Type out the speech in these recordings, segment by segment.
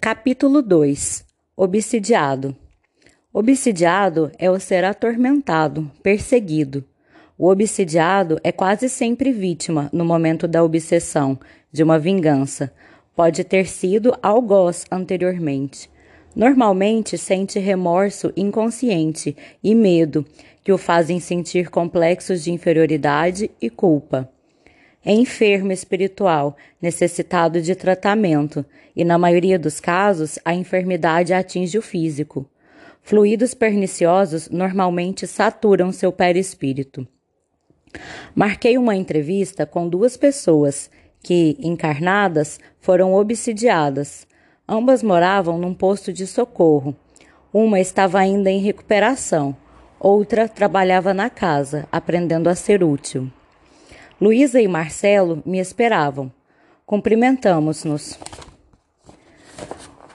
Capítulo 2 Obsidiado Obsidiado é o ser atormentado, perseguido. O obsidiado é quase sempre vítima no momento da obsessão, de uma vingança. Pode ter sido algoz anteriormente. Normalmente sente remorso inconsciente e medo, que o fazem sentir complexos de inferioridade e culpa. É enfermo espiritual, necessitado de tratamento, e na maioria dos casos a enfermidade atinge o físico. Fluidos perniciosos normalmente saturam seu perispírito. Marquei uma entrevista com duas pessoas que, encarnadas, foram obsidiadas. Ambas moravam num posto de socorro. Uma estava ainda em recuperação, outra trabalhava na casa, aprendendo a ser útil. Luísa e Marcelo me esperavam. Cumprimentamos-nos.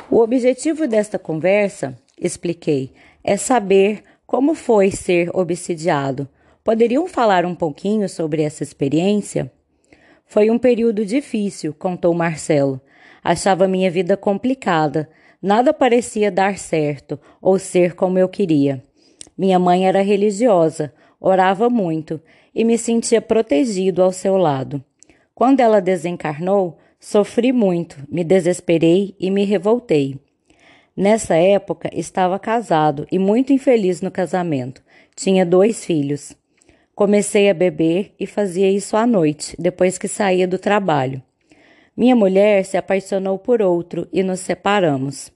O objetivo desta conversa, expliquei, é saber como foi ser obsidiado Poderiam falar um pouquinho sobre essa experiência? Foi um período difícil, contou Marcelo. Achava minha vida complicada. Nada parecia dar certo ou ser como eu queria. Minha mãe era religiosa, orava muito e me sentia protegido ao seu lado. Quando ela desencarnou, sofri muito, me desesperei e me revoltei. Nessa época, estava casado e muito infeliz no casamento. Tinha dois filhos. Comecei a beber e fazia isso à noite, depois que saía do trabalho. Minha mulher se apaixonou por outro e nos separamos.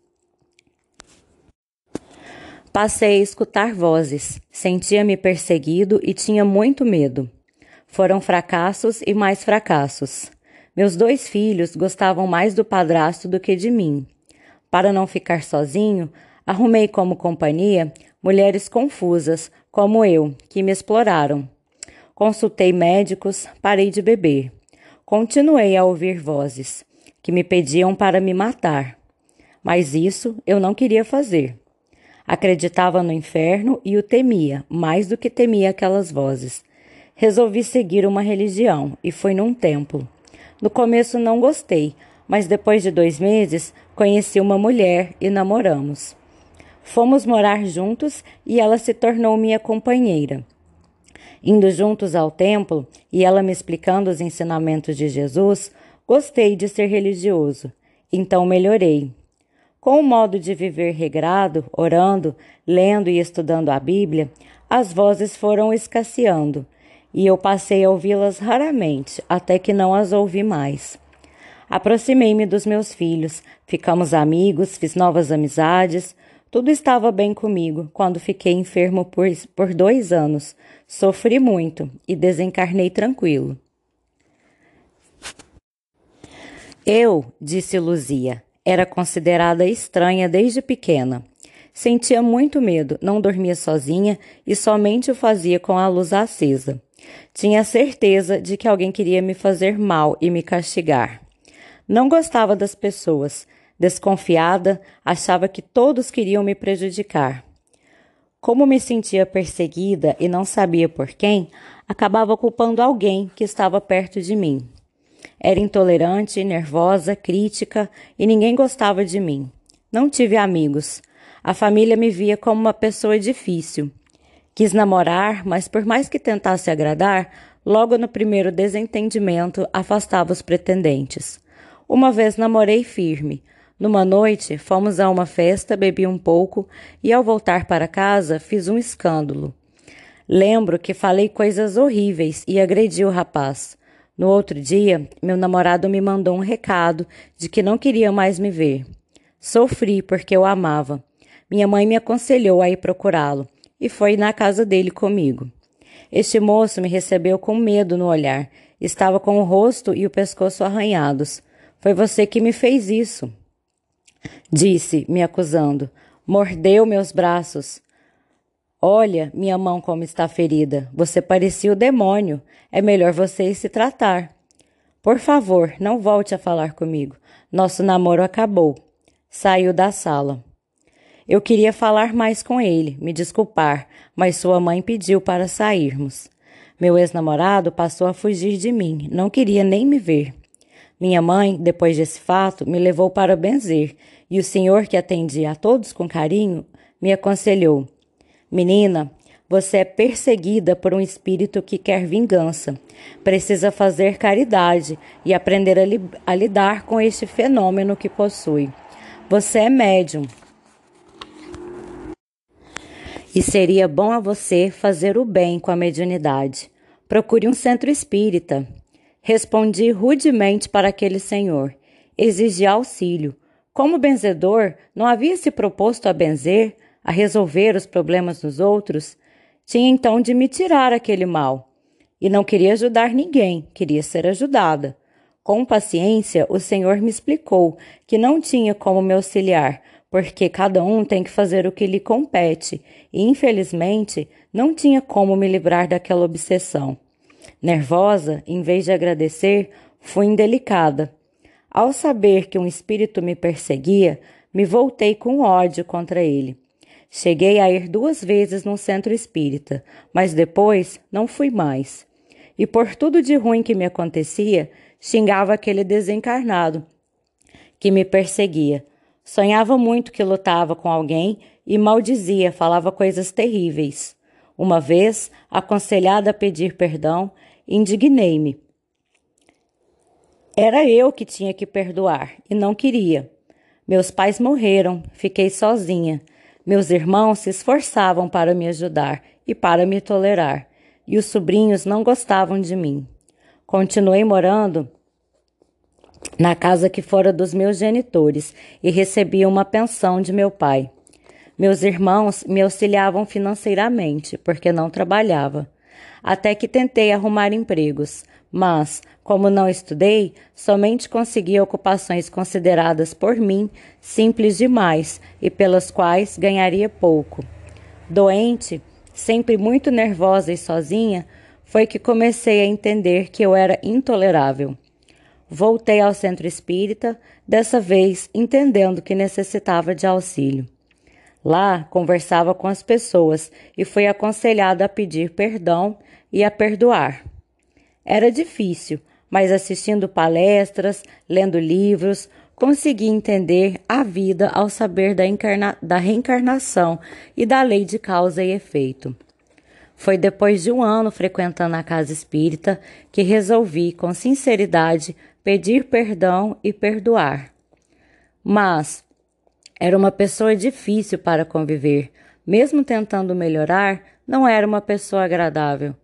Passei a escutar vozes, sentia-me perseguido e tinha muito medo. Foram fracassos e mais fracassos. Meus dois filhos gostavam mais do padrasto do que de mim. Para não ficar sozinho, arrumei como companhia mulheres confusas, como eu, que me exploraram. Consultei médicos, parei de beber. Continuei a ouvir vozes que me pediam para me matar. Mas isso eu não queria fazer. Acreditava no inferno e o temia, mais do que temia aquelas vozes. Resolvi seguir uma religião e fui num templo. No começo não gostei, mas depois de dois meses conheci uma mulher e namoramos. Fomos morar juntos e ela se tornou minha companheira. Indo juntos ao templo e ela me explicando os ensinamentos de Jesus, gostei de ser religioso, então melhorei. Com o modo de viver regrado, orando, lendo e estudando a Bíblia, as vozes foram escasseando e eu passei a ouvi-las raramente, até que não as ouvi mais. Aproximei-me dos meus filhos, ficamos amigos, fiz novas amizades, tudo estava bem comigo quando fiquei enfermo por, por dois anos. Sofri muito e desencarnei tranquilo. Eu, disse Luzia, era considerada estranha desde pequena. Sentia muito medo, não dormia sozinha e somente o fazia com a luz acesa. Tinha certeza de que alguém queria me fazer mal e me castigar. Não gostava das pessoas, Desconfiada, achava que todos queriam me prejudicar. Como me sentia perseguida e não sabia por quem, acabava culpando alguém que estava perto de mim. Era intolerante, nervosa, crítica e ninguém gostava de mim. Não tive amigos. A família me via como uma pessoa difícil. Quis namorar, mas por mais que tentasse agradar, logo no primeiro desentendimento afastava os pretendentes. Uma vez namorei firme, numa noite, fomos a uma festa, bebi um pouco e, ao voltar para casa, fiz um escândalo. Lembro que falei coisas horríveis e agredi o rapaz. No outro dia, meu namorado me mandou um recado de que não queria mais me ver. Sofri porque eu amava. Minha mãe me aconselhou a ir procurá-lo e foi na casa dele comigo. Este moço me recebeu com medo no olhar. Estava com o rosto e o pescoço arranhados. Foi você que me fez isso. Disse, me acusando. Mordeu meus braços. Olha, minha mão como está ferida. Você parecia o demônio. É melhor você se tratar. Por favor, não volte a falar comigo. Nosso namoro acabou. Saiu da sala. Eu queria falar mais com ele, me desculpar, mas sua mãe pediu para sairmos. Meu ex-namorado passou a fugir de mim, não queria nem me ver. Minha mãe, depois desse fato, me levou para benzer, e o senhor, que atendia a todos com carinho, me aconselhou: Menina, você é perseguida por um espírito que quer vingança. Precisa fazer caridade e aprender a, li a lidar com este fenômeno que possui. Você é médium. E seria bom a você fazer o bem com a mediunidade. Procure um centro espírita. Respondi rudemente para aquele senhor. Exigi auxílio. Como benzedor, não havia se proposto a benzer, a resolver os problemas dos outros? Tinha então de me tirar aquele mal. E não queria ajudar ninguém, queria ser ajudada. Com paciência, o Senhor me explicou que não tinha como me auxiliar, porque cada um tem que fazer o que lhe compete, e infelizmente não tinha como me livrar daquela obsessão. Nervosa, em vez de agradecer, fui indelicada. Ao saber que um espírito me perseguia, me voltei com ódio contra ele. Cheguei a ir duas vezes no centro espírita, mas depois não fui mais. E por tudo de ruim que me acontecia, xingava aquele desencarnado que me perseguia. Sonhava muito que lutava com alguém e maldizia, falava coisas terríveis. Uma vez, aconselhada a pedir perdão, indignei-me. Era eu que tinha que perdoar e não queria. Meus pais morreram, fiquei sozinha. Meus irmãos se esforçavam para me ajudar e para me tolerar, e os sobrinhos não gostavam de mim. Continuei morando na casa que fora dos meus genitores e recebia uma pensão de meu pai. Meus irmãos me auxiliavam financeiramente porque não trabalhava. Até que tentei arrumar empregos, mas, como não estudei, somente consegui ocupações consideradas por mim simples demais e pelas quais ganharia pouco. Doente, sempre muito nervosa e sozinha, foi que comecei a entender que eu era intolerável. Voltei ao centro espírita, dessa vez entendendo que necessitava de auxílio. Lá conversava com as pessoas e fui aconselhada a pedir perdão e a perdoar. Era difícil, mas assistindo palestras, lendo livros, consegui entender a vida ao saber da, da reencarnação e da lei de causa e efeito. Foi depois de um ano frequentando a casa espírita que resolvi, com sinceridade, pedir perdão e perdoar. Mas era uma pessoa difícil para conviver. Mesmo tentando melhorar, não era uma pessoa agradável.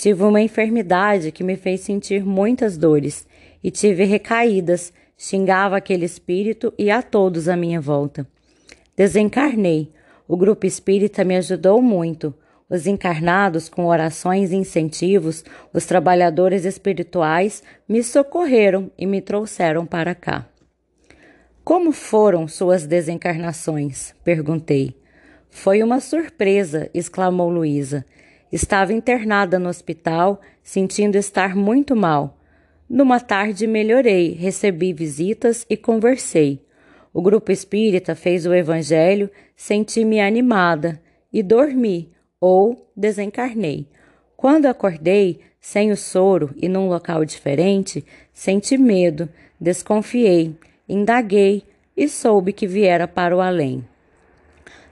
Tive uma enfermidade que me fez sentir muitas dores e tive recaídas, xingava aquele espírito e a todos à minha volta. Desencarnei. O grupo espírita me ajudou muito. Os encarnados, com orações e incentivos, os trabalhadores espirituais me socorreram e me trouxeram para cá. Como foram suas desencarnações? perguntei. Foi uma surpresa, exclamou Luísa. Estava internada no hospital, sentindo estar muito mal. Numa tarde melhorei, recebi visitas e conversei. O grupo espírita fez o evangelho, senti-me animada e dormi ou desencarnei. Quando acordei, sem o soro e num local diferente, senti medo, desconfiei, indaguei e soube que viera para o além.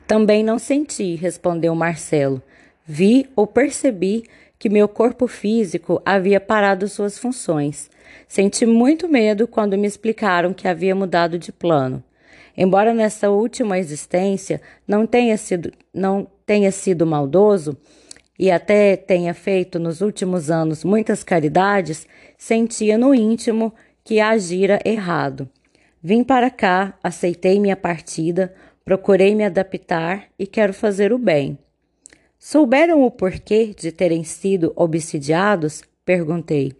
Também não senti, respondeu Marcelo. Vi ou percebi que meu corpo físico havia parado suas funções. Senti muito medo quando me explicaram que havia mudado de plano. Embora nessa última existência não tenha sido, não tenha sido maldoso e até tenha feito nos últimos anos muitas caridades, sentia no íntimo que agira errado. Vim para cá, aceitei minha partida, procurei me adaptar e quero fazer o bem. Souberam o porquê de terem sido obsidiados? Perguntei.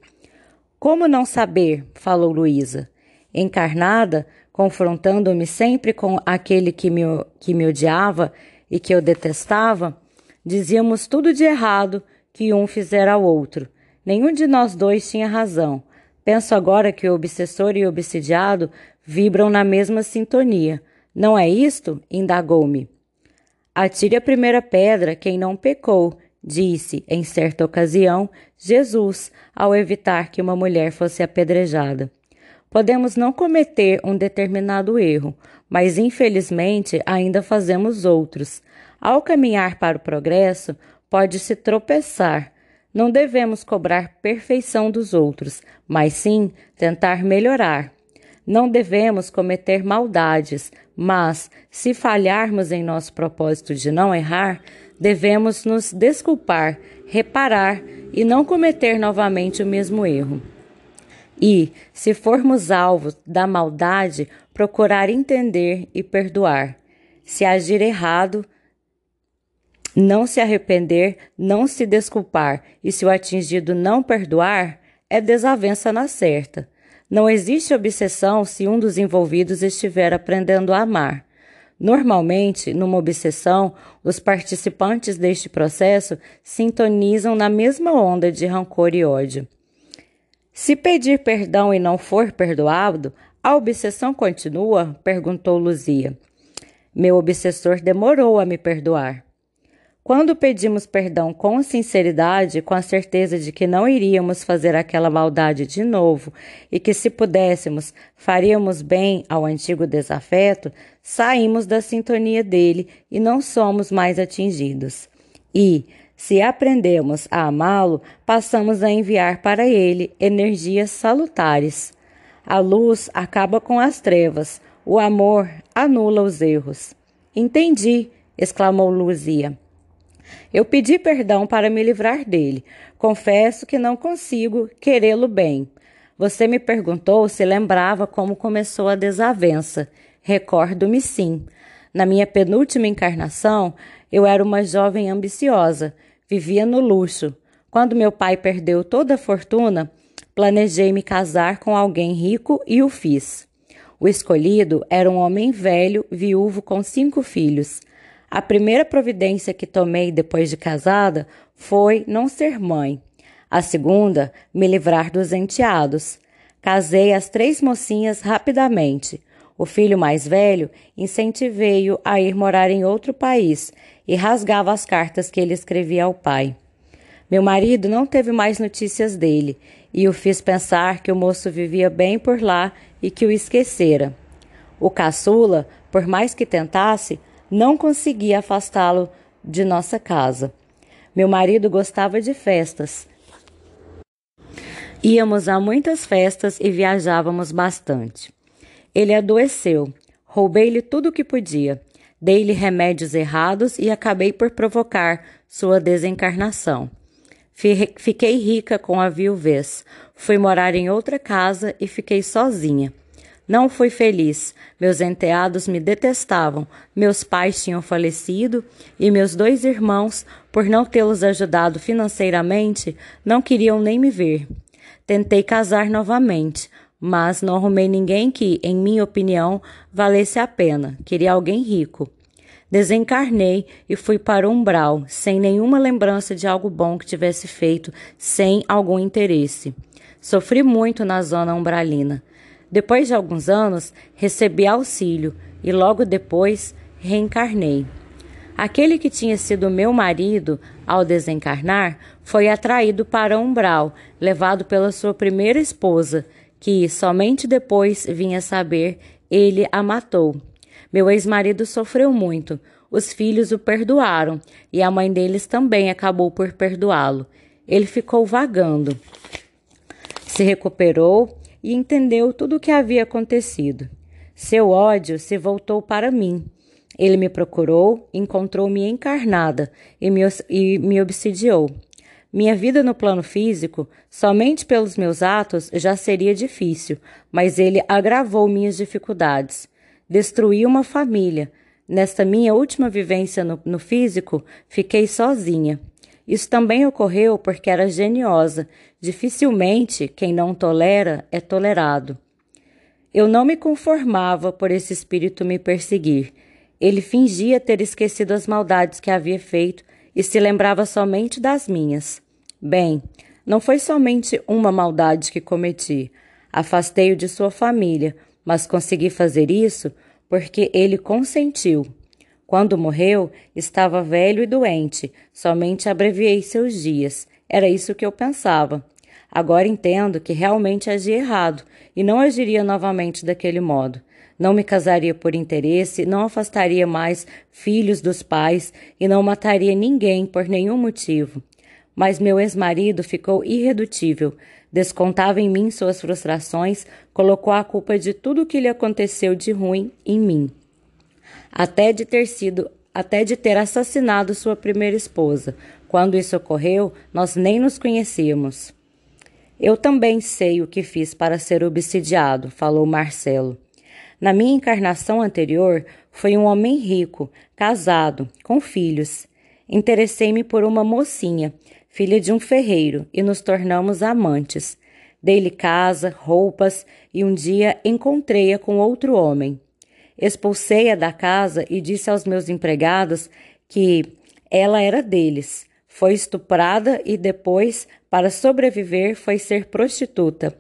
Como não saber? falou Luísa. Encarnada, confrontando-me sempre com aquele que me, que me odiava e que eu detestava, dizíamos tudo de errado que um fizera ao outro. Nenhum de nós dois tinha razão. Penso agora que o obsessor e o obsidiado vibram na mesma sintonia. Não é isto? indagou-me. Atire a primeira pedra quem não pecou, disse, em certa ocasião, Jesus, ao evitar que uma mulher fosse apedrejada. Podemos não cometer um determinado erro, mas infelizmente ainda fazemos outros. Ao caminhar para o progresso, pode-se tropeçar. Não devemos cobrar perfeição dos outros, mas sim tentar melhorar. Não devemos cometer maldades, mas, se falharmos em nosso propósito de não errar, devemos nos desculpar, reparar e não cometer novamente o mesmo erro. E, se formos alvos da maldade, procurar entender e perdoar. Se agir errado, não se arrepender, não se desculpar e se o atingido não perdoar, é desavença na certa. Não existe obsessão se um dos envolvidos estiver aprendendo a amar. Normalmente, numa obsessão, os participantes deste processo sintonizam na mesma onda de rancor e ódio. Se pedir perdão e não for perdoado, a obsessão continua? perguntou Luzia. Meu obsessor demorou a me perdoar. Quando pedimos perdão com sinceridade, com a certeza de que não iríamos fazer aquela maldade de novo e que, se pudéssemos, faríamos bem ao antigo desafeto, saímos da sintonia dele e não somos mais atingidos. E, se aprendemos a amá-lo, passamos a enviar para ele energias salutares. A luz acaba com as trevas, o amor anula os erros. Entendi, exclamou Luzia. Eu pedi perdão para me livrar dele. Confesso que não consigo querê-lo bem. Você me perguntou se lembrava como começou a desavença. Recordo-me sim. Na minha penúltima encarnação, eu era uma jovem ambiciosa, vivia no luxo. Quando meu pai perdeu toda a fortuna, planejei me casar com alguém rico e o fiz. O escolhido era um homem velho, viúvo com cinco filhos. A primeira providência que tomei depois de casada foi não ser mãe. A segunda, me livrar dos enteados. Casei as três mocinhas rapidamente. O filho mais velho incentivei-o a ir morar em outro país e rasgava as cartas que ele escrevia ao pai. Meu marido não teve mais notícias dele e o fiz pensar que o moço vivia bem por lá e que o esquecera. O caçula, por mais que tentasse, não conseguia afastá-lo de nossa casa. Meu marido gostava de festas. Íamos a muitas festas e viajávamos bastante. Ele adoeceu. Roubei-lhe tudo o que podia. Dei-lhe remédios errados e acabei por provocar sua desencarnação. Fiquei rica com a viuvez. Fui morar em outra casa e fiquei sozinha. Não fui feliz. Meus enteados me detestavam. Meus pais tinham falecido e meus dois irmãos, por não tê-los ajudado financeiramente, não queriam nem me ver. Tentei casar novamente, mas não arrumei ninguém que, em minha opinião, valesse a pena. Queria alguém rico. Desencarnei e fui para o umbral, sem nenhuma lembrança de algo bom que tivesse feito, sem algum interesse. Sofri muito na zona umbralina. Depois de alguns anos, recebi auxílio e logo depois reencarnei. Aquele que tinha sido meu marido ao desencarnar foi atraído para umbral, levado pela sua primeira esposa, que somente depois vinha saber ele a matou. Meu ex-marido sofreu muito. Os filhos o perdoaram e a mãe deles também acabou por perdoá-lo. Ele ficou vagando. Se recuperou e entendeu tudo o que havia acontecido. Seu ódio se voltou para mim. Ele me procurou, encontrou-me encarnada e me, e me obsidiou. Minha vida no plano físico, somente pelos meus atos, já seria difícil, mas ele agravou minhas dificuldades. Destruiu uma família. Nesta minha última vivência no, no físico, fiquei sozinha. Isso também ocorreu porque era geniosa. Dificilmente quem não tolera é tolerado. Eu não me conformava por esse espírito me perseguir. Ele fingia ter esquecido as maldades que havia feito e se lembrava somente das minhas. Bem, não foi somente uma maldade que cometi. Afastei-o de sua família, mas consegui fazer isso porque ele consentiu. Quando morreu, estava velho e doente, somente abreviei seus dias. Era isso que eu pensava. Agora entendo que realmente agi errado e não agiria novamente daquele modo. Não me casaria por interesse, não afastaria mais filhos dos pais e não mataria ninguém por nenhum motivo. Mas meu ex-marido ficou irredutível. Descontava em mim suas frustrações, colocou a culpa de tudo o que lhe aconteceu de ruim em mim. Até de ter sido, até de ter assassinado sua primeira esposa. Quando isso ocorreu, nós nem nos conhecíamos. Eu também sei o que fiz para ser obsidiado, falou Marcelo. Na minha encarnação anterior, foi um homem rico, casado, com filhos. Interessei-me por uma mocinha, filha de um ferreiro, e nos tornamos amantes. Dei-lhe casa, roupas, e um dia encontrei-a com outro homem. Expulsei-a da casa e disse aos meus empregados que ela era deles. Foi estuprada e depois, para sobreviver, foi ser prostituta.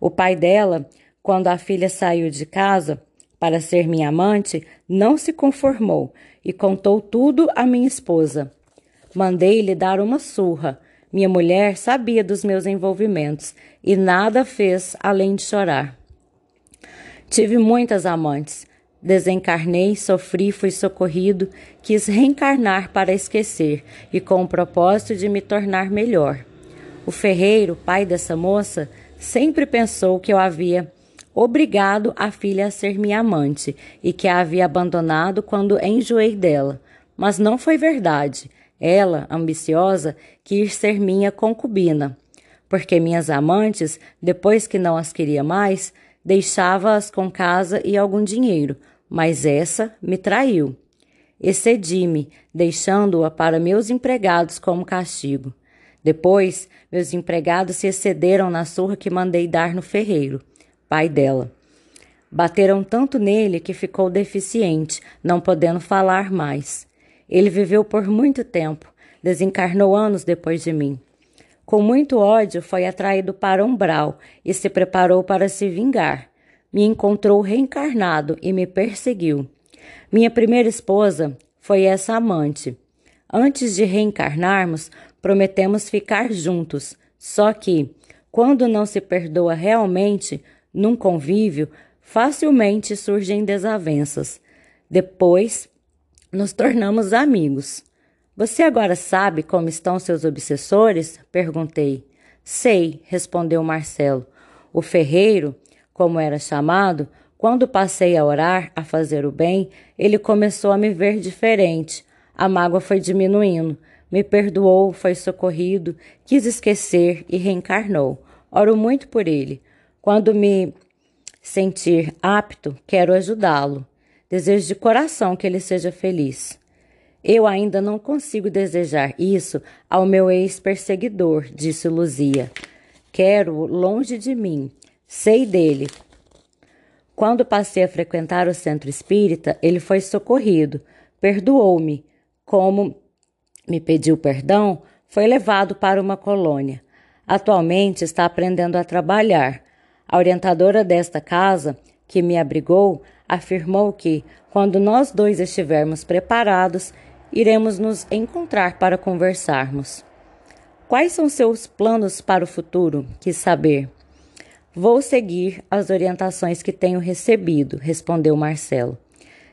O pai dela, quando a filha saiu de casa para ser minha amante, não se conformou e contou tudo à minha esposa. Mandei-lhe dar uma surra. Minha mulher sabia dos meus envolvimentos e nada fez além de chorar. Tive muitas amantes, Desencarnei, sofri, fui socorrido, quis reencarnar para esquecer e com o propósito de me tornar melhor. O ferreiro, pai dessa moça, sempre pensou que eu havia obrigado a filha a ser minha amante e que a havia abandonado quando enjoei dela. Mas não foi verdade. Ela, ambiciosa, quis ser minha concubina, porque minhas amantes, depois que não as queria mais, Deixava-as com casa e algum dinheiro, mas essa me traiu. Excedi-me, deixando-a para meus empregados como castigo. Depois, meus empregados se excederam na surra que mandei dar no ferreiro, pai dela. Bateram tanto nele que ficou deficiente, não podendo falar mais. Ele viveu por muito tempo, desencarnou anos depois de mim. Com muito ódio, foi atraído para umbral e se preparou para se vingar. Me encontrou reencarnado e me perseguiu. Minha primeira esposa foi essa amante. Antes de reencarnarmos, prometemos ficar juntos. Só que, quando não se perdoa realmente, num convívio, facilmente surgem desavenças. Depois, nos tornamos amigos. Você agora sabe como estão seus obsessores? perguntei. Sei, respondeu Marcelo. O ferreiro, como era chamado, quando passei a orar, a fazer o bem, ele começou a me ver diferente. A mágoa foi diminuindo. Me perdoou, foi socorrido, quis esquecer e reencarnou. Oro muito por ele. Quando me sentir apto, quero ajudá-lo. Desejo de coração que ele seja feliz. Eu ainda não consigo desejar isso ao meu ex-perseguidor, disse Luzia. Quero longe de mim. Sei dele. Quando passei a frequentar o centro espírita, ele foi socorrido, perdoou-me. Como me pediu perdão, foi levado para uma colônia. Atualmente está aprendendo a trabalhar. A orientadora desta casa, que me abrigou, afirmou que, quando nós dois estivermos preparados, iremos nos encontrar para conversarmos. Quais são seus planos para o futuro? Quis saber. Vou seguir as orientações que tenho recebido, respondeu Marcelo.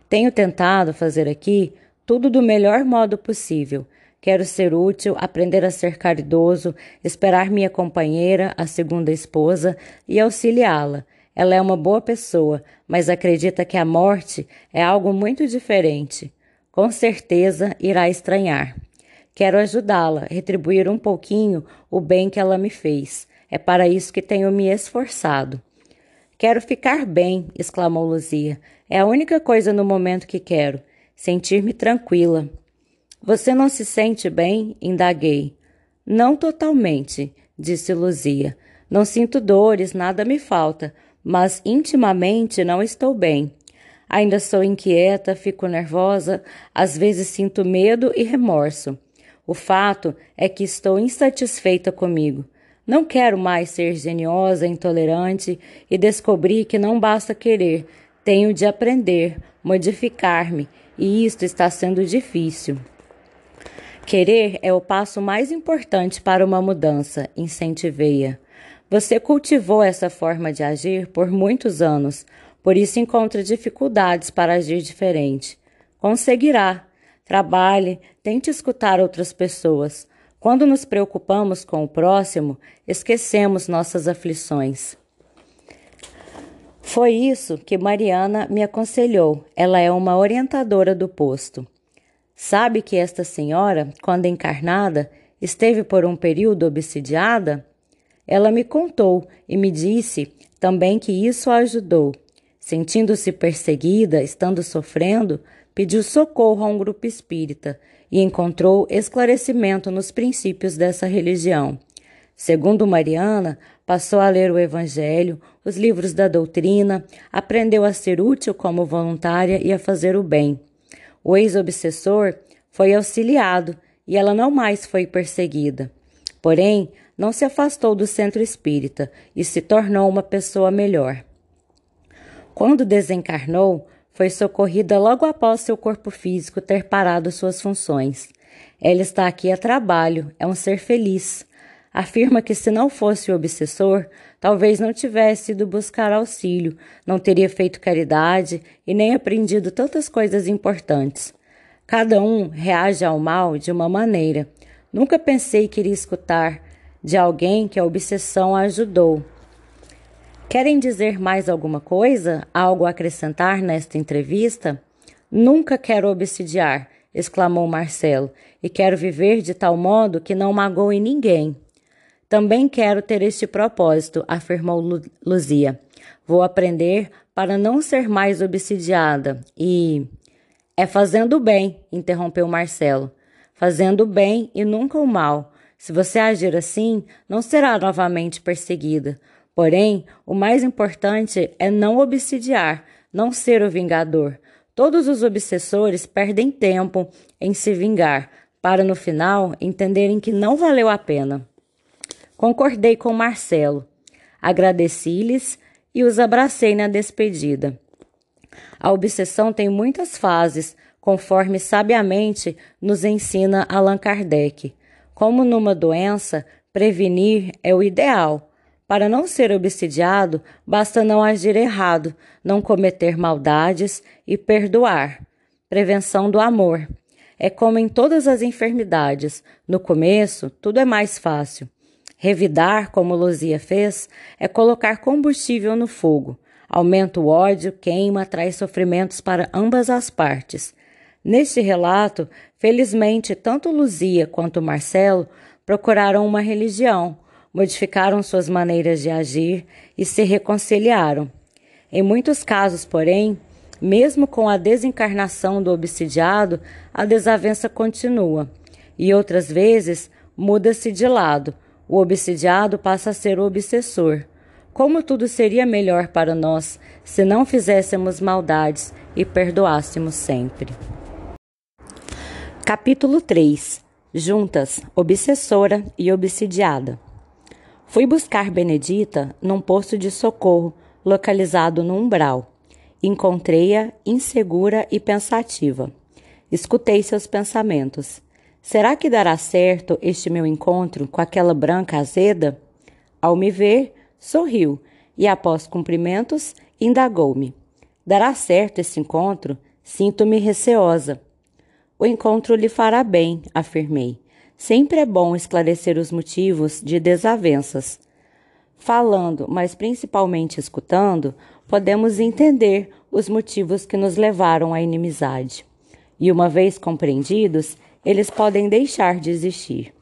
Tenho tentado fazer aqui tudo do melhor modo possível. Quero ser útil, aprender a ser caridoso, esperar minha companheira, a segunda esposa, e auxiliá-la. Ela é uma boa pessoa, mas acredita que a morte é algo muito diferente com certeza irá estranhar. Quero ajudá-la, retribuir um pouquinho o bem que ela me fez. É para isso que tenho me esforçado. Quero ficar bem, exclamou Luzia. É a única coisa no momento que quero. Sentir-me tranquila. Você não se sente bem? indaguei. Não totalmente, disse Luzia. Não sinto dores, nada me falta, mas intimamente não estou bem. Ainda sou inquieta, fico nervosa, às vezes sinto medo e remorso. O fato é que estou insatisfeita comigo. Não quero mais ser geniosa, intolerante e descobri que não basta querer, tenho de aprender, modificar-me, e isto está sendo difícil. Querer é o passo mais importante para uma mudança, incentivei-a. Você cultivou essa forma de agir por muitos anos, por isso encontra dificuldades para agir diferente. Conseguirá. Trabalhe, tente escutar outras pessoas. Quando nos preocupamos com o próximo, esquecemos nossas aflições. Foi isso que Mariana me aconselhou. Ela é uma orientadora do posto. Sabe que esta senhora, quando encarnada, esteve por um período obsidiada? Ela me contou e me disse também que isso a ajudou. Sentindo-se perseguida, estando sofrendo, pediu socorro a um grupo espírita e encontrou esclarecimento nos princípios dessa religião. Segundo Mariana, passou a ler o Evangelho, os livros da doutrina, aprendeu a ser útil como voluntária e a fazer o bem. O ex-obsessor foi auxiliado e ela não mais foi perseguida. Porém, não se afastou do centro espírita e se tornou uma pessoa melhor. Quando desencarnou, foi socorrida logo após seu corpo físico ter parado suas funções. Ela está aqui a trabalho, é um ser feliz. Afirma que se não fosse o obsessor, talvez não tivesse ido buscar auxílio, não teria feito caridade e nem aprendido tantas coisas importantes. Cada um reage ao mal de uma maneira. Nunca pensei que iria escutar de alguém que a obsessão ajudou. Querem dizer mais alguma coisa? Algo a acrescentar nesta entrevista? Nunca quero obsidiar, exclamou Marcelo, e quero viver de tal modo que não magoe ninguém. Também quero ter este propósito, afirmou Lu Luzia. Vou aprender para não ser mais obsidiada e. É fazendo o bem, interrompeu Marcelo. Fazendo o bem e nunca o mal. Se você agir assim, não será novamente perseguida. Porém, o mais importante é não obsidiar, não ser o vingador. Todos os obsessores perdem tempo em se vingar, para no final entenderem que não valeu a pena. Concordei com Marcelo, agradeci-lhes e os abracei na despedida. A obsessão tem muitas fases, conforme sabiamente nos ensina Allan Kardec. Como numa doença, prevenir é o ideal. Para não ser obsidiado, basta não agir errado, não cometer maldades e perdoar. Prevenção do amor. É como em todas as enfermidades. No começo, tudo é mais fácil. Revidar, como Luzia fez, é colocar combustível no fogo. Aumenta o ódio, queima, traz sofrimentos para ambas as partes. Neste relato, felizmente, tanto Luzia quanto Marcelo procuraram uma religião, modificaram suas maneiras de agir e se reconciliaram. Em muitos casos, porém, mesmo com a desencarnação do obsidiado, a desavença continua, e outras vezes muda-se de lado. O obsidiado passa a ser o obsessor. Como tudo seria melhor para nós se não fizéssemos maldades e perdoássemos sempre. Capítulo 3 Juntas, obsessora e obsidiada. Fui buscar Benedita num posto de socorro localizado no umbral. Encontrei-a insegura e pensativa. Escutei seus pensamentos. Será que dará certo este meu encontro com aquela branca azeda? Ao me ver, sorriu e, após cumprimentos, indagou-me: Dará certo esse encontro? Sinto-me receosa. O encontro lhe fará bem, afirmei. Sempre é bom esclarecer os motivos de desavenças. Falando, mas principalmente escutando, podemos entender os motivos que nos levaram à inimizade. E uma vez compreendidos, eles podem deixar de existir.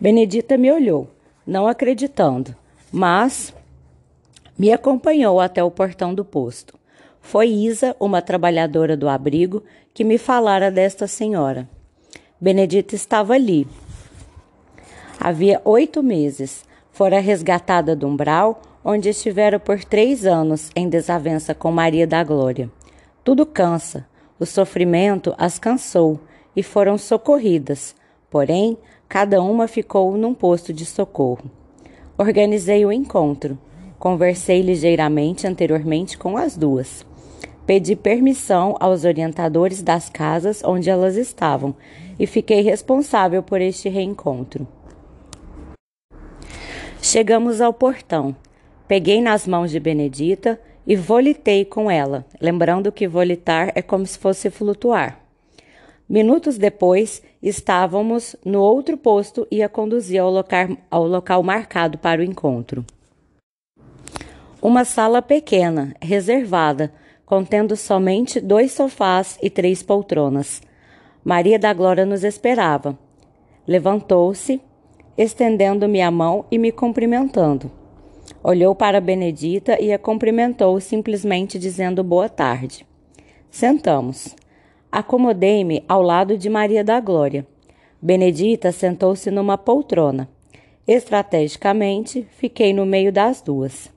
Benedita me olhou, não acreditando, mas me acompanhou até o portão do posto. Foi Isa, uma trabalhadora do abrigo, que me falara desta senhora. Benedita estava ali. Havia oito meses. Fora resgatada do umbral, onde estivera por três anos em desavença com Maria da Glória. Tudo cansa. O sofrimento as cansou e foram socorridas. Porém, cada uma ficou num posto de socorro. Organizei o encontro. Conversei ligeiramente anteriormente com as duas. Pedi permissão aos orientadores das casas onde elas estavam e fiquei responsável por este reencontro. Chegamos ao portão. Peguei nas mãos de Benedita e volitei com ela, lembrando que volitar é como se fosse flutuar. Minutos depois, estávamos no outro posto e a conduzir ao ao local marcado para o encontro. Uma sala pequena, reservada, contendo somente dois sofás e três poltronas. Maria da Glória nos esperava. Levantou-se, estendendo-me a mão e me cumprimentando. Olhou para Benedita e a cumprimentou, simplesmente dizendo boa tarde. Sentamos. Acomodei-me ao lado de Maria da Glória. Benedita sentou-se numa poltrona. Estrategicamente, fiquei no meio das duas.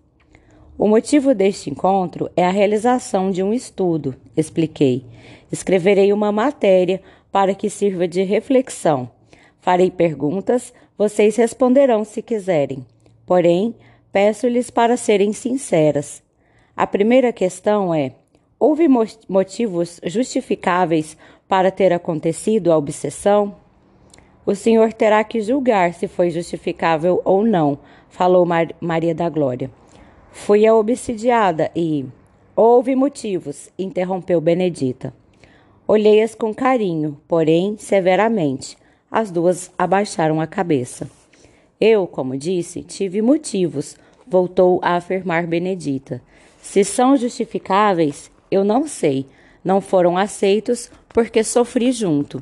O motivo deste encontro é a realização de um estudo, expliquei. Escreverei uma matéria para que sirva de reflexão. Farei perguntas, vocês responderão se quiserem. Porém, peço-lhes para serem sinceras. A primeira questão é: houve motivos justificáveis para ter acontecido a obsessão? O senhor terá que julgar se foi justificável ou não, falou Mar Maria da Glória. Fui a obsidiada e. Houve motivos, interrompeu Benedita. Olhei-as com carinho, porém severamente. As duas abaixaram a cabeça. Eu, como disse, tive motivos, voltou a afirmar Benedita. Se são justificáveis, eu não sei. Não foram aceitos porque sofri junto.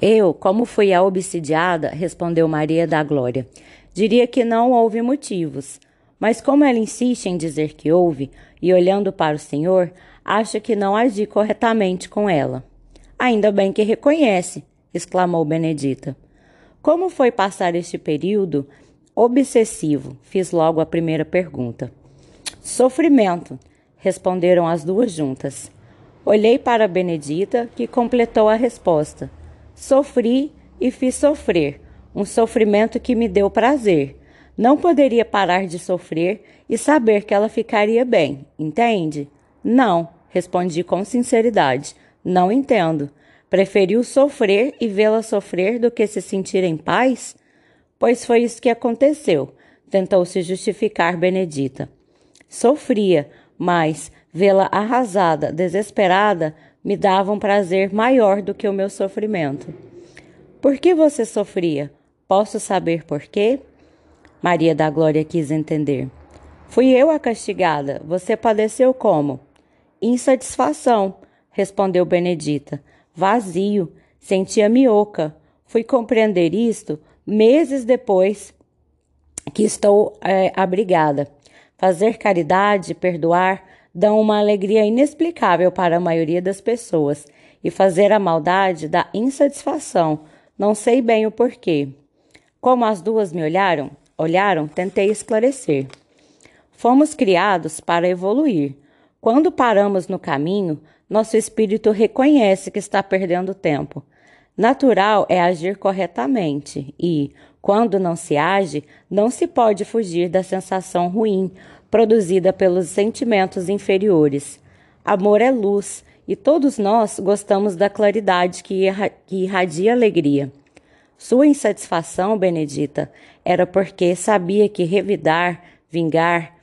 Eu, como fui a obsidiada, respondeu Maria da Glória, diria que não houve motivos. Mas como ela insiste em dizer que houve, e olhando para o Senhor, acha que não agi corretamente com ela. Ainda bem que reconhece, exclamou Benedita. Como foi passar este período obsessivo? Fiz logo a primeira pergunta. Sofrimento, responderam as duas juntas. Olhei para Benedita, que completou a resposta. Sofri e fiz sofrer, um sofrimento que me deu prazer. Não poderia parar de sofrer e saber que ela ficaria bem, entende? Não, respondi com sinceridade. Não entendo. Preferiu sofrer e vê-la sofrer do que se sentir em paz? Pois foi isso que aconteceu, tentou se justificar Benedita. Sofria, mas vê-la arrasada, desesperada, me dava um prazer maior do que o meu sofrimento. Por que você sofria? Posso saber por quê? Maria da Glória quis entender. Fui eu a castigada. Você padeceu como? Insatisfação, respondeu Benedita. Vazio. Sentia-me oca. Fui compreender isto meses depois que estou é, abrigada. Fazer caridade, perdoar, dão uma alegria inexplicável para a maioria das pessoas, e fazer a maldade dá insatisfação. Não sei bem o porquê. Como as duas me olharam, olharam, tentei esclarecer. Fomos criados para evoluir. Quando paramos no caminho, nosso espírito reconhece que está perdendo tempo. Natural é agir corretamente e, quando não se age, não se pode fugir da sensação ruim produzida pelos sentimentos inferiores. Amor é luz e todos nós gostamos da claridade que, irradia alegria. Sua insatisfação, Benedita, era porque sabia que revidar, vingar,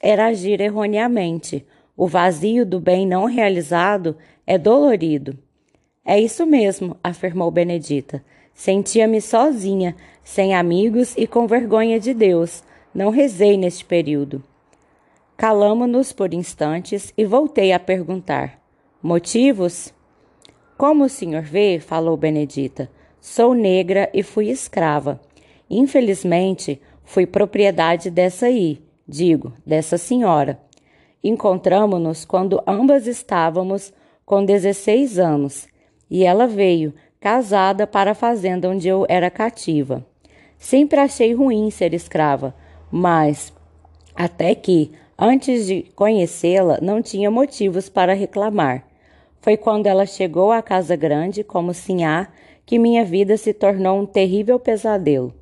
era agir erroneamente. O vazio do bem não realizado é dolorido. É isso mesmo, afirmou Benedita. Sentia-me sozinha, sem amigos e com vergonha de Deus. Não rezei neste período. Calamo-nos por instantes e voltei a perguntar: Motivos? Como o senhor vê, falou Benedita, Sou negra e fui escrava. Infelizmente, fui propriedade dessa aí, digo, dessa senhora. Encontramo-nos quando ambas estávamos com 16 anos e ela veio, casada, para a fazenda onde eu era cativa. Sempre achei ruim ser escrava, mas até que, antes de conhecê-la, não tinha motivos para reclamar. Foi quando ela chegou à casa grande como sinhá que minha vida se tornou um terrível pesadelo.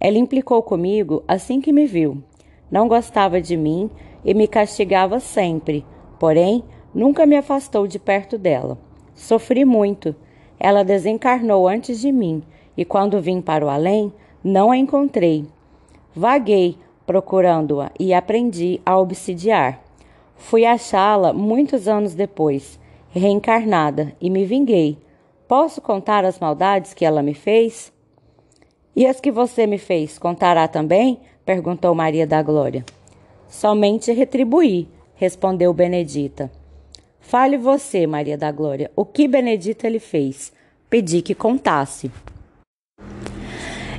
Ela implicou comigo assim que me viu. Não gostava de mim e me castigava sempre, porém nunca me afastou de perto dela. Sofri muito. Ela desencarnou antes de mim e quando vim para o além, Não a encontrei. Vaguei procurando-a e aprendi a obsidiar. Fui achá-la muitos anos depois, reencarnada, e me vinguei. Posso contar as maldades que ela me fez? E as que você me fez, contará também? perguntou Maria da Glória. Somente retribuí, respondeu Benedita. Fale você, Maria da Glória, o que Benedita lhe fez? Pedi que contasse.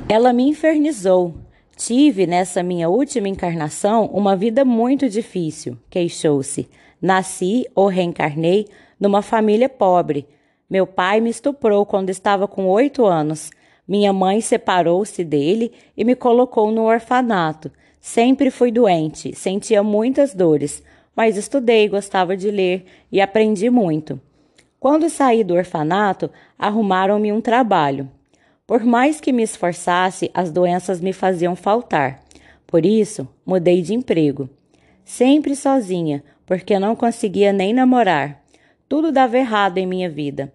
Ela me infernizou. Tive, nessa minha última encarnação, uma vida muito difícil, queixou-se. Nasci ou reencarnei numa família pobre. Meu pai me estuprou quando estava com oito anos. Minha mãe separou-se dele e me colocou no orfanato. Sempre fui doente, sentia muitas dores, mas estudei, gostava de ler e aprendi muito. Quando saí do orfanato, arrumaram-me um trabalho. Por mais que me esforçasse, as doenças me faziam faltar. Por isso, mudei de emprego. Sempre sozinha, porque não conseguia nem namorar. Tudo dava errado em minha vida.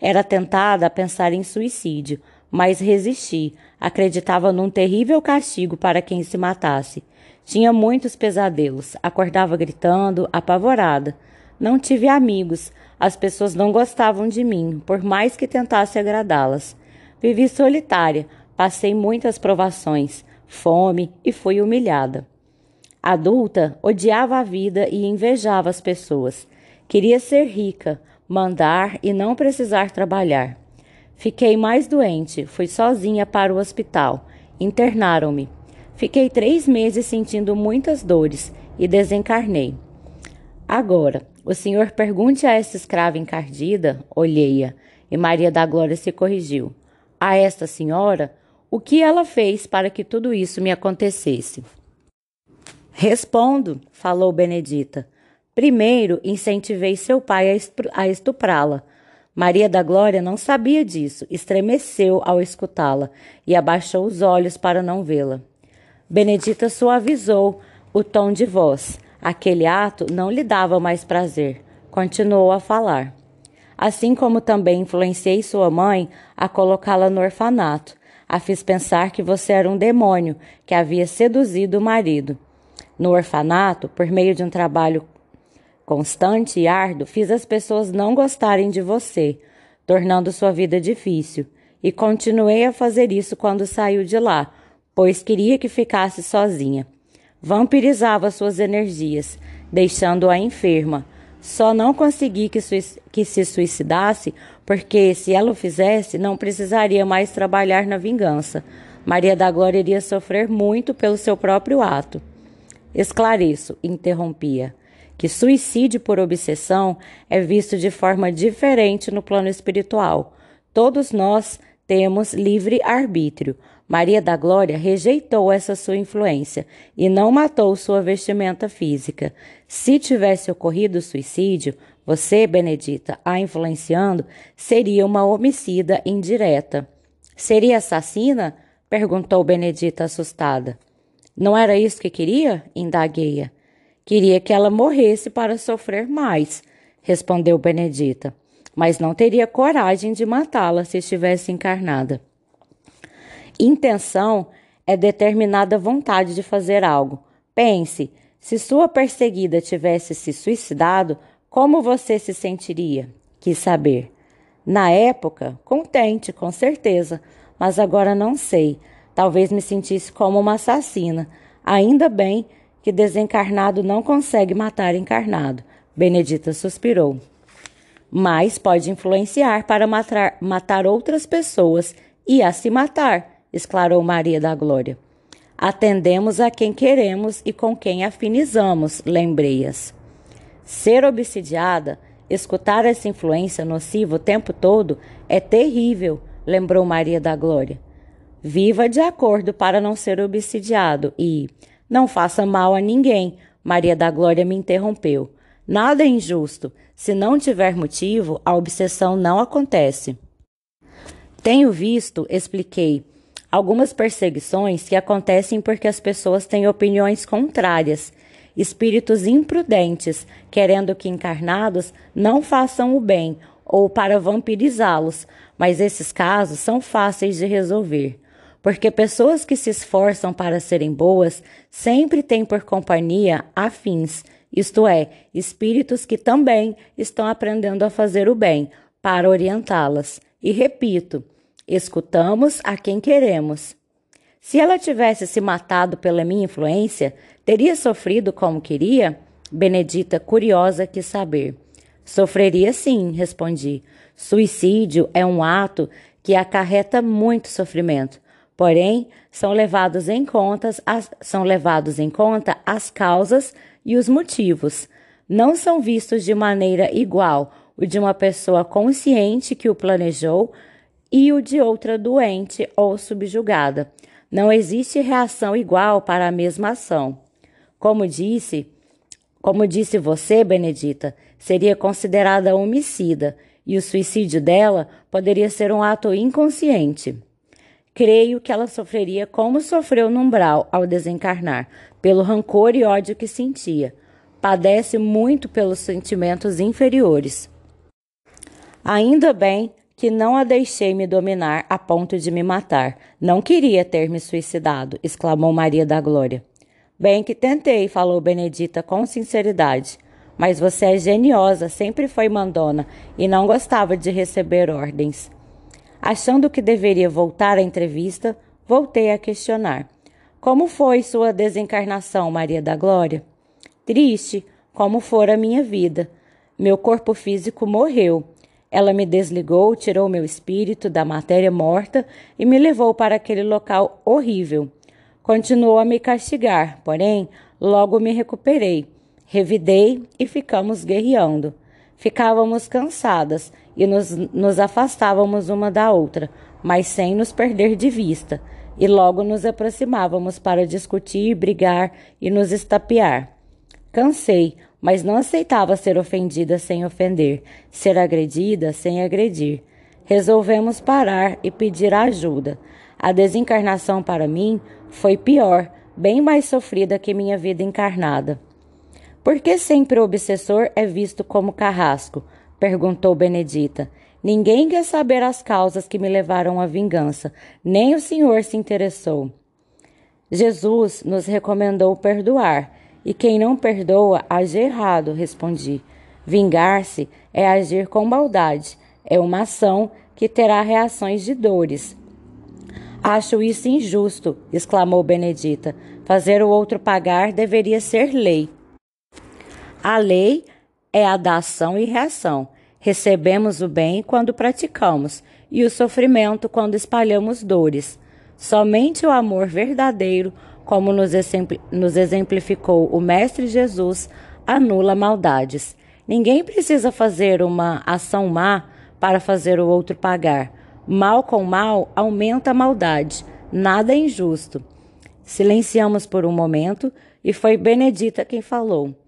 Era tentada a pensar em suicídio, mas resisti. Acreditava num terrível castigo para quem se matasse. Tinha muitos pesadelos. Acordava gritando, apavorada. Não tive amigos. As pessoas não gostavam de mim, por mais que tentasse agradá-las. Vivi solitária, passei muitas provações, fome e fui humilhada. Adulta, odiava a vida e invejava as pessoas. Queria ser rica, mandar e não precisar trabalhar. Fiquei mais doente, fui sozinha para o hospital. Internaram-me. Fiquei três meses sentindo muitas dores e desencarnei. Agora, o senhor pergunte a essa escrava encardida, olhei-a, e Maria da Glória se corrigiu. A esta senhora, o que ela fez para que tudo isso me acontecesse? Respondo, falou Benedita. Primeiro, incentivei seu pai a estuprá-la. Maria da Glória não sabia disso, estremeceu ao escutá-la e abaixou os olhos para não vê-la. Benedita suavizou o tom de voz. Aquele ato não lhe dava mais prazer. Continuou a falar. Assim como também influenciei sua mãe a colocá-la no orfanato. A fiz pensar que você era um demônio que havia seduzido o marido. No orfanato, por meio de um trabalho constante e árduo, fiz as pessoas não gostarem de você, tornando sua vida difícil. E continuei a fazer isso quando saiu de lá, pois queria que ficasse sozinha. Vampirizava suas energias, deixando-a enferma. Só não consegui que, que se suicidasse, porque se ela o fizesse, não precisaria mais trabalhar na vingança. Maria da Glória iria sofrer muito pelo seu próprio ato. Esclareço, interrompia que suicídio por obsessão é visto de forma diferente no plano espiritual. Todos nós temos livre arbítrio. Maria da Glória rejeitou essa sua influência e não matou sua vestimenta física. Se tivesse ocorrido suicídio, você, Benedita, a influenciando, seria uma homicida indireta. Seria assassina? perguntou Benedita assustada. Não era isso que queria? indaguei-a. Queria que ela morresse para sofrer mais, respondeu Benedita, mas não teria coragem de matá-la se estivesse encarnada. Intenção é determinada vontade de fazer algo. Pense, se sua perseguida tivesse se suicidado, como você se sentiria? Quis saber. Na época, contente, com certeza, mas agora não sei. Talvez me sentisse como uma assassina. Ainda bem que desencarnado não consegue matar encarnado. Benedita suspirou. Mas pode influenciar para matar, matar outras pessoas e a se matar, exclarou Maria da Glória. Atendemos a quem queremos e com quem afinizamos, lembrei-as. Ser obsidiada, escutar essa influência nociva o tempo todo, é terrível, lembrou Maria da Glória. Viva de acordo para não ser obsidiado e, não faça mal a ninguém, Maria da Glória me interrompeu. Nada é injusto. Se não tiver motivo, a obsessão não acontece. Tenho visto, expliquei, algumas perseguições que acontecem porque as pessoas têm opiniões contrárias, espíritos imprudentes, querendo que encarnados não façam o bem ou para vampirizá-los, mas esses casos são fáceis de resolver. Porque pessoas que se esforçam para serem boas sempre têm por companhia afins, isto é, espíritos que também estão aprendendo a fazer o bem, para orientá-las. E repito, escutamos a quem queremos. Se ela tivesse se matado pela minha influência, teria sofrido como queria? Benedita, curiosa, quis saber. Sofreria sim, respondi. Suicídio é um ato que acarreta muito sofrimento. Porém, são levados em conta as, são levados em conta as causas e os motivos. Não são vistos de maneira igual o de uma pessoa consciente que o planejou e o de outra doente ou subjugada. Não existe reação igual para a mesma ação. Como disse, como disse você, Benedita, seria considerada homicida e o suicídio dela poderia ser um ato inconsciente. Creio que ela sofreria como sofreu no umbral ao desencarnar, pelo rancor e ódio que sentia. Padece muito pelos sentimentos inferiores. Ainda bem que não a deixei me dominar a ponto de me matar. Não queria ter me suicidado, exclamou Maria da Glória. Bem que tentei, falou Benedita com sinceridade. Mas você é geniosa, sempre foi mandona e não gostava de receber ordens. Achando que deveria voltar à entrevista, voltei a questionar. Como foi sua desencarnação, Maria da Glória? Triste, como fora a minha vida. Meu corpo físico morreu. Ela me desligou, tirou meu espírito da matéria morta e me levou para aquele local horrível. Continuou a me castigar, porém, logo me recuperei. Revidei e ficamos guerreando. Ficávamos cansadas e nos, nos afastávamos uma da outra, mas sem nos perder de vista, e logo nos aproximávamos para discutir, brigar e nos estapear. Cansei, mas não aceitava ser ofendida sem ofender, ser agredida sem agredir. Resolvemos parar e pedir ajuda. A desencarnação para mim foi pior, bem mais sofrida que minha vida encarnada. Por que sempre o obsessor é visto como carrasco? perguntou Benedita. Ninguém quer saber as causas que me levaram à vingança, nem o senhor se interessou. Jesus nos recomendou perdoar, e quem não perdoa age errado, respondi. Vingar-se é agir com maldade, é uma ação que terá reações de dores. Acho isso injusto, exclamou Benedita. Fazer o outro pagar deveria ser lei. A lei é a da ação e reação. Recebemos o bem quando praticamos e o sofrimento quando espalhamos dores. Somente o amor verdadeiro, como nos exemplificou o Mestre Jesus, anula maldades. Ninguém precisa fazer uma ação má para fazer o outro pagar. Mal com mal aumenta a maldade. Nada é injusto. Silenciamos por um momento e foi Benedita quem falou.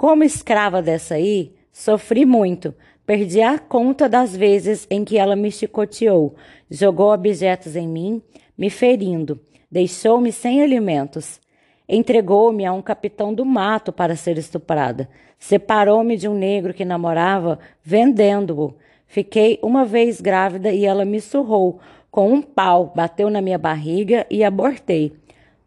Como escrava dessa aí, sofri muito. Perdi a conta das vezes em que ela me chicoteou, jogou objetos em mim, me ferindo, deixou-me sem alimentos. Entregou-me a um capitão do mato para ser estuprada. Separou-me de um negro que namorava, vendendo-o. Fiquei uma vez grávida e ela me surrou com um pau, bateu na minha barriga e abortei.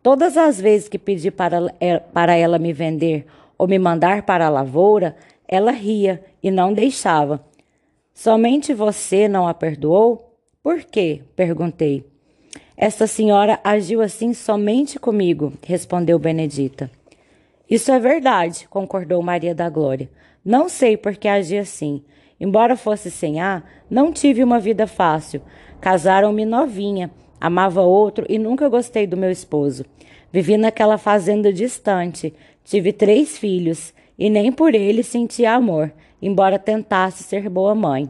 Todas as vezes que pedi para, para ela me vender ou me mandar para a lavoura, ela ria e não deixava. Somente você não a perdoou? Por quê? perguntei. Esta senhora agiu assim somente comigo, respondeu Benedita. Isso é verdade, concordou Maria da Glória. Não sei por que agi assim. Embora fosse sem não tive uma vida fácil. Casaram-me novinha, amava outro e nunca gostei do meu esposo. Vivi naquela fazenda distante, Tive três filhos e nem por eles senti amor, embora tentasse ser boa mãe.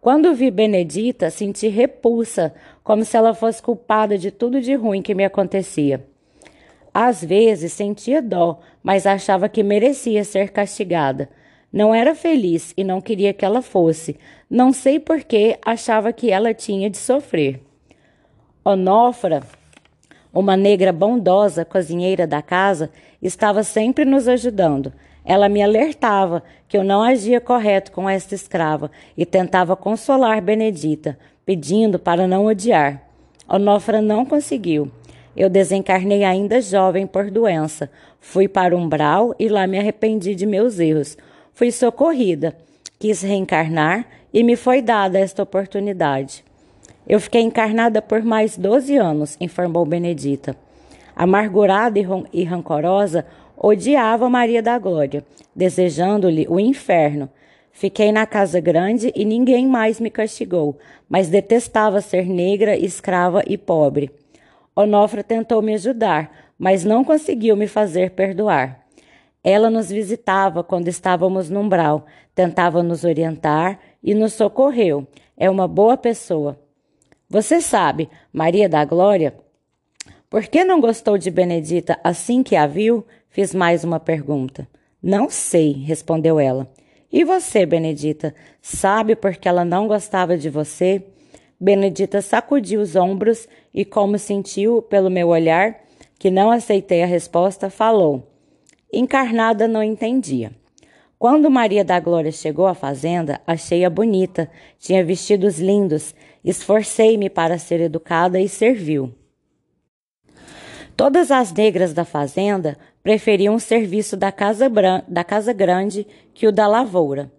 Quando vi Benedita, senti repulsa, como se ela fosse culpada de tudo de ruim que me acontecia. Às vezes sentia dó, mas achava que merecia ser castigada. Não era feliz e não queria que ela fosse. Não sei por que achava que ela tinha de sofrer. Onofra uma negra bondosa, cozinheira da casa, estava sempre nos ajudando. Ela me alertava que eu não agia correto com esta escrava e tentava consolar Benedita, pedindo para não odiar. Onofra não conseguiu. Eu desencarnei ainda jovem por doença. Fui para umbral e lá me arrependi de meus erros. Fui socorrida. Quis reencarnar e me foi dada esta oportunidade. Eu fiquei encarnada por mais doze anos, informou Benedita. Amargurada e rancorosa, odiava Maria da Glória, desejando-lhe o inferno. Fiquei na casa grande e ninguém mais me castigou, mas detestava ser negra, escrava e pobre. Onofra tentou me ajudar, mas não conseguiu me fazer perdoar. Ela nos visitava quando estávamos no umbral, tentava nos orientar e nos socorreu. É uma boa pessoa. Você sabe, Maria da Glória, por que não gostou de Benedita assim que a viu? Fiz mais uma pergunta. Não sei, respondeu ela. E você, Benedita, sabe por que ela não gostava de você? Benedita sacudiu os ombros e, como sentiu pelo meu olhar que não aceitei a resposta, falou. Encarnada não entendia. Quando Maria da Glória chegou à fazenda, achei-a bonita, tinha vestidos lindos, esforcei-me para ser educada e serviu. Todas as negras da fazenda preferiam o serviço da casa, da casa grande que o da lavoura.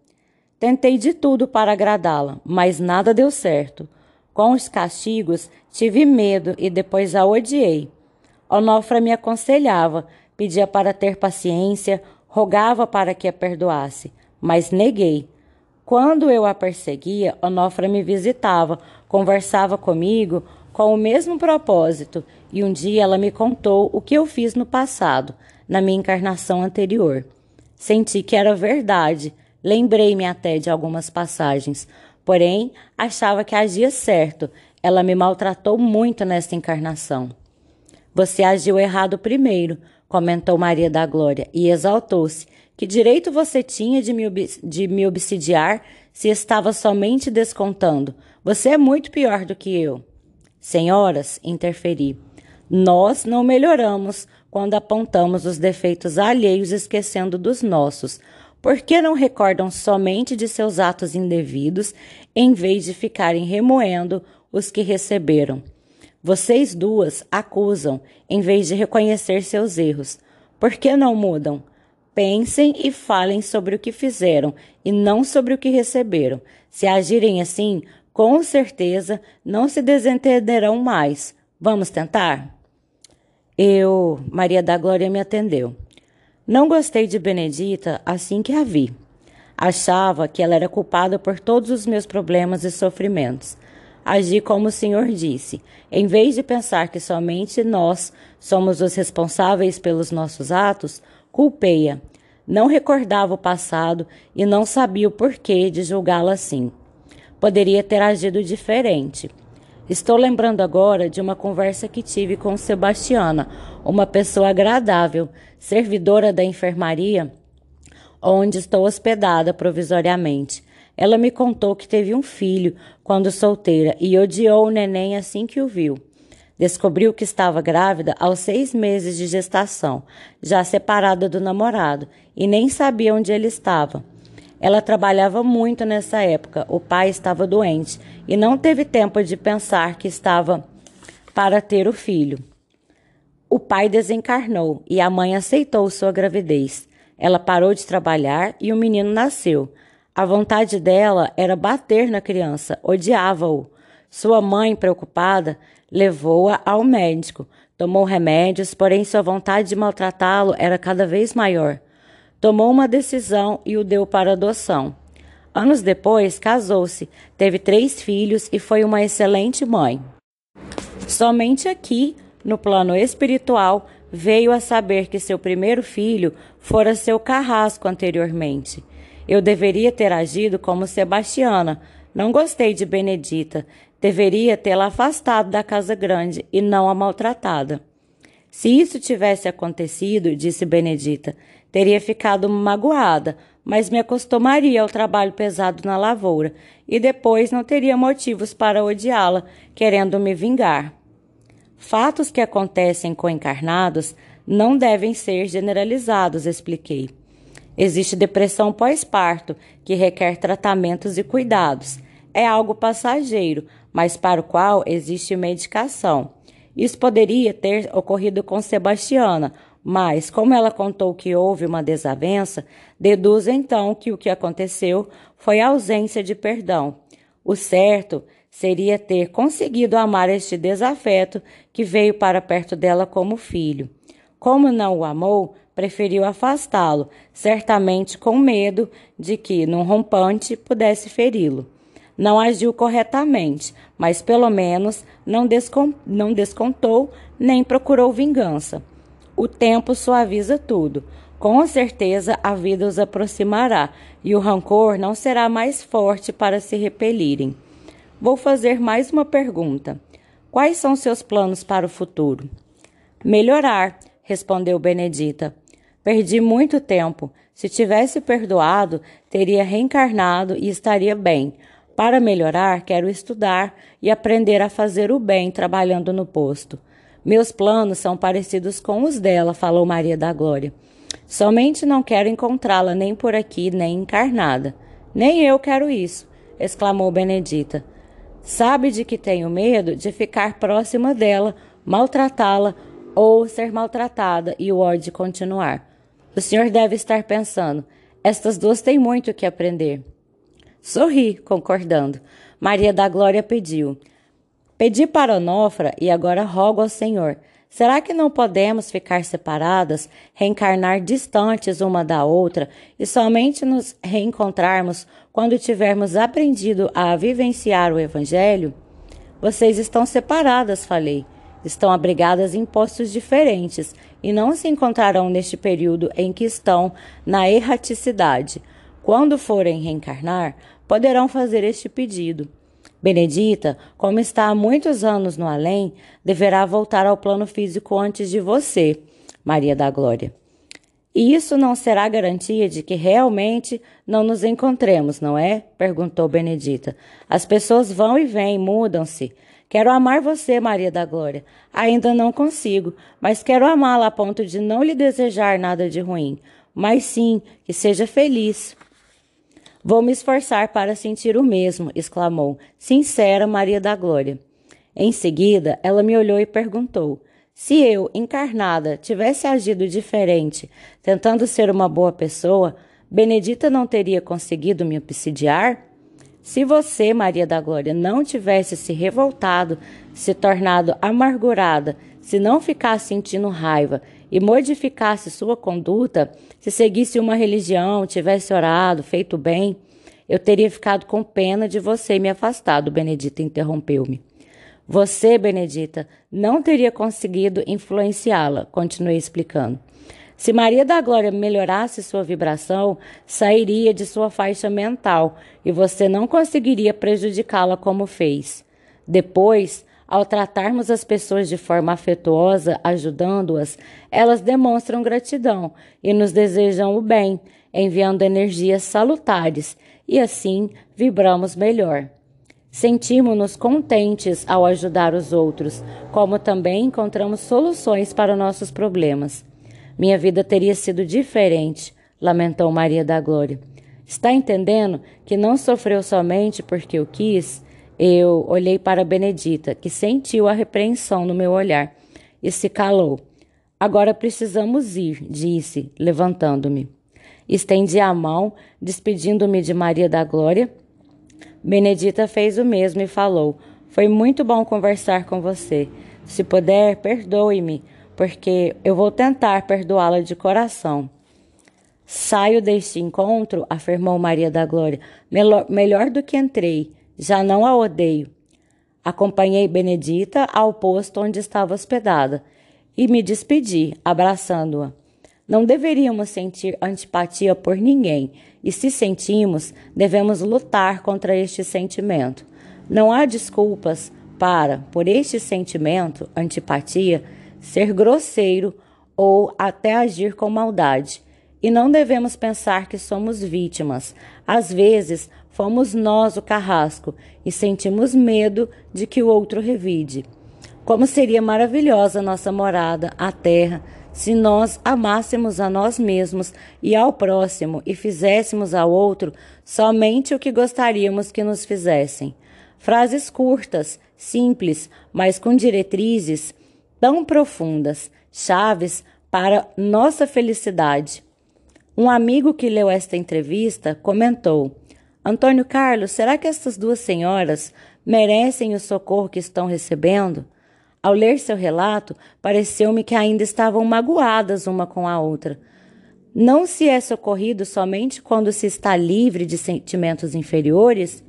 Tentei de tudo para agradá-la, mas nada deu certo. Com os castigos, tive medo e depois a odiei. Onofra me aconselhava, pedia para ter paciência, rogava para que a perdoasse, mas neguei. Quando eu a perseguia, Onofra me visitava, conversava comigo com o mesmo propósito, e um dia ela me contou o que eu fiz no passado, na minha encarnação anterior. Senti que era verdade, lembrei-me até de algumas passagens, Porém, achava que agia certo. Ela me maltratou muito nesta encarnação. Você agiu errado primeiro, comentou Maria da Glória, e exaltou-se. Que direito você tinha de me, de me obsidiar se estava somente descontando? Você é muito pior do que eu. Senhoras, interferi. Nós não melhoramos quando apontamos os defeitos alheios esquecendo dos nossos. Por que não recordam somente de seus atos indevidos, em vez de ficarem remoendo os que receberam? Vocês duas acusam, em vez de reconhecer seus erros. Por que não mudam? Pensem e falem sobre o que fizeram e não sobre o que receberam. Se agirem assim, com certeza não se desentenderão mais. Vamos tentar? Eu, Maria da Glória, me atendeu. Não gostei de Benedita assim que a vi. Achava que ela era culpada por todos os meus problemas e sofrimentos. Agi como o Senhor disse, em vez de pensar que somente nós somos os responsáveis pelos nossos atos, culpei-a. Não recordava o passado e não sabia o porquê de julgá-la assim. Poderia ter agido diferente. Estou lembrando agora de uma conversa que tive com Sebastiana, uma pessoa agradável, servidora da enfermaria, onde estou hospedada provisoriamente. Ela me contou que teve um filho quando solteira e odiou o neném assim que o viu. Descobriu que estava grávida aos seis meses de gestação, já separada do namorado, e nem sabia onde ele estava. Ela trabalhava muito nessa época. O pai estava doente e não teve tempo de pensar que estava para ter o filho. O pai desencarnou e a mãe aceitou sua gravidez. Ela parou de trabalhar e o menino nasceu. A vontade dela era bater na criança, odiava-o. Sua mãe, preocupada, levou-a ao médico. Tomou remédios, porém sua vontade de maltratá-lo era cada vez maior tomou uma decisão e o deu para adoção. Anos depois, casou-se, teve três filhos e foi uma excelente mãe. Somente aqui, no plano espiritual, veio a saber que seu primeiro filho fora seu carrasco anteriormente. Eu deveria ter agido como Sebastiana. Não gostei de Benedita. Deveria tê-la afastado da casa grande e não a maltratada. Se isso tivesse acontecido, disse Benedita, teria ficado magoada, mas me acostumaria ao trabalho pesado na lavoura e depois não teria motivos para odiá-la, querendo me vingar. Fatos que acontecem com encarnados não devem ser generalizados, expliquei. Existe depressão pós-parto, que requer tratamentos e cuidados. É algo passageiro, mas para o qual existe medicação. Isso poderia ter ocorrido com Sebastiana, mas, como ela contou que houve uma desavença, deduz então que o que aconteceu foi a ausência de perdão. O certo seria ter conseguido amar este desafeto que veio para perto dela como filho. Como não o amou, preferiu afastá-lo, certamente com medo de que, num rompante, pudesse feri-lo. Não agiu corretamente, mas pelo menos não, não descontou nem procurou vingança. O tempo suaviza tudo. Com certeza a vida os aproximará e o rancor não será mais forte para se repelirem. Vou fazer mais uma pergunta. Quais são seus planos para o futuro? Melhorar, respondeu Benedita. Perdi muito tempo. Se tivesse perdoado, teria reencarnado e estaria bem. Para melhorar, quero estudar e aprender a fazer o bem trabalhando no posto. Meus planos são parecidos com os dela, falou Maria da Glória. Somente não quero encontrá-la nem por aqui, nem encarnada. Nem eu quero isso, exclamou Benedita. Sabe de que tenho medo de ficar próxima dela, maltratá-la ou ser maltratada e o ódio continuar. O senhor deve estar pensando: estas duas têm muito o que aprender. Sorri, concordando. Maria da Glória pediu: Pedi para Onofra e agora rogo ao Senhor. Será que não podemos ficar separadas, reencarnar distantes uma da outra e somente nos reencontrarmos quando tivermos aprendido a vivenciar o Evangelho? Vocês estão separadas, falei. Estão abrigadas em postos diferentes e não se encontrarão neste período em que estão na erraticidade. Quando forem reencarnar, poderão fazer este pedido. Benedita, como está há muitos anos no além, deverá voltar ao plano físico antes de você, Maria da Glória. E isso não será garantia de que realmente não nos encontremos, não é? perguntou Benedita. As pessoas vão e vêm, mudam-se. Quero amar você, Maria da Glória. Ainda não consigo, mas quero amá-la a ponto de não lhe desejar nada de ruim, mas sim que seja feliz. Vou me esforçar para sentir o mesmo, exclamou, sincera Maria da Glória. Em seguida, ela me olhou e perguntou: se eu, encarnada, tivesse agido diferente, tentando ser uma boa pessoa, Benedita não teria conseguido me obsidiar? Se você, Maria da Glória, não tivesse se revoltado, se tornado amargurada, se não ficasse sentindo raiva e modificasse sua conduta, se seguisse uma religião, tivesse orado, feito bem, eu teria ficado com pena de você e me afastado, Benedita interrompeu-me. Você, Benedita, não teria conseguido influenciá-la, continuei explicando. Se Maria da Glória melhorasse sua vibração, sairia de sua faixa mental e você não conseguiria prejudicá-la como fez. Depois, ao tratarmos as pessoas de forma afetuosa, ajudando-as, elas demonstram gratidão e nos desejam o bem, enviando energias salutares, e assim vibramos melhor. Sentimos-nos contentes ao ajudar os outros, como também encontramos soluções para nossos problemas. Minha vida teria sido diferente, lamentou Maria da Glória. Está entendendo que não sofreu somente porque eu quis, eu olhei para Benedita, que sentiu a repreensão no meu olhar, e se calou. Agora precisamos ir, disse, levantando-me. Estendi a mão, despedindo-me de Maria da Glória. Benedita fez o mesmo e falou: Foi muito bom conversar com você. Se puder, perdoe-me, porque eu vou tentar perdoá-la de coração. Saio deste encontro, afirmou Maria da Glória, melhor, melhor do que entrei. Já não a odeio. Acompanhei Benedita ao posto onde estava hospedada e me despedi, abraçando-a. Não deveríamos sentir antipatia por ninguém, e se sentimos, devemos lutar contra este sentimento. Não há desculpas para, por este sentimento, antipatia, ser grosseiro ou até agir com maldade. E não devemos pensar que somos vítimas. Às vezes, fomos nós o carrasco e sentimos medo de que o outro revide. Como seria maravilhosa nossa morada, a terra, se nós amássemos a nós mesmos e ao próximo e fizéssemos ao outro somente o que gostaríamos que nos fizessem. frases curtas, simples, mas com diretrizes tão profundas, chaves para nossa felicidade. Um amigo que leu esta entrevista comentou: Antônio Carlos, será que essas duas senhoras merecem o socorro que estão recebendo? Ao ler seu relato, pareceu-me que ainda estavam magoadas uma com a outra. Não se é socorrido somente quando se está livre de sentimentos inferiores?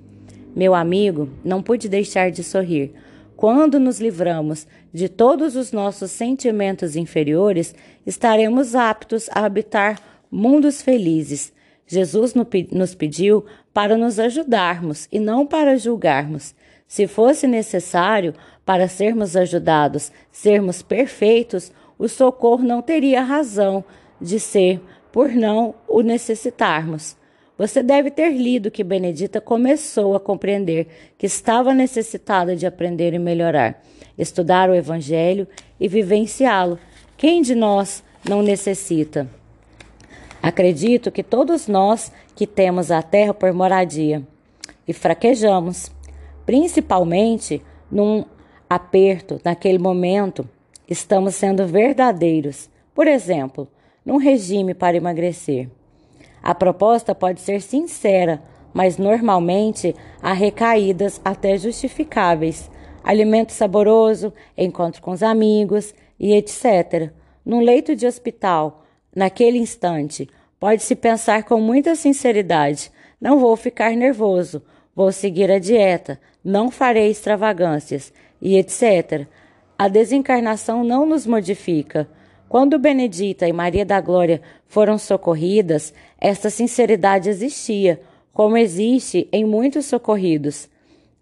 Meu amigo, não pude deixar de sorrir. Quando nos livramos de todos os nossos sentimentos inferiores, estaremos aptos a habitar mundos felizes. Jesus nos pediu para nos ajudarmos e não para julgarmos. Se fosse necessário, para sermos ajudados, sermos perfeitos, o socorro não teria razão de ser por não o necessitarmos. Você deve ter lido que Benedita começou a compreender que estava necessitada de aprender e melhorar, estudar o Evangelho e vivenciá-lo. Quem de nós não necessita? Acredito que todos nós que temos a terra por moradia e fraquejamos, principalmente num aperto, naquele momento, estamos sendo verdadeiros. Por exemplo, num regime para emagrecer. A proposta pode ser sincera, mas normalmente há recaídas até justificáveis. Alimento saboroso, encontro com os amigos e etc. Num leito de hospital, naquele instante, pode-se pensar com muita sinceridade: não vou ficar nervoso, vou seguir a dieta, não farei extravagâncias e etc. A desencarnação não nos modifica. Quando Benedita e Maria da Glória foram socorridas, esta sinceridade existia, como existe em muitos socorridos.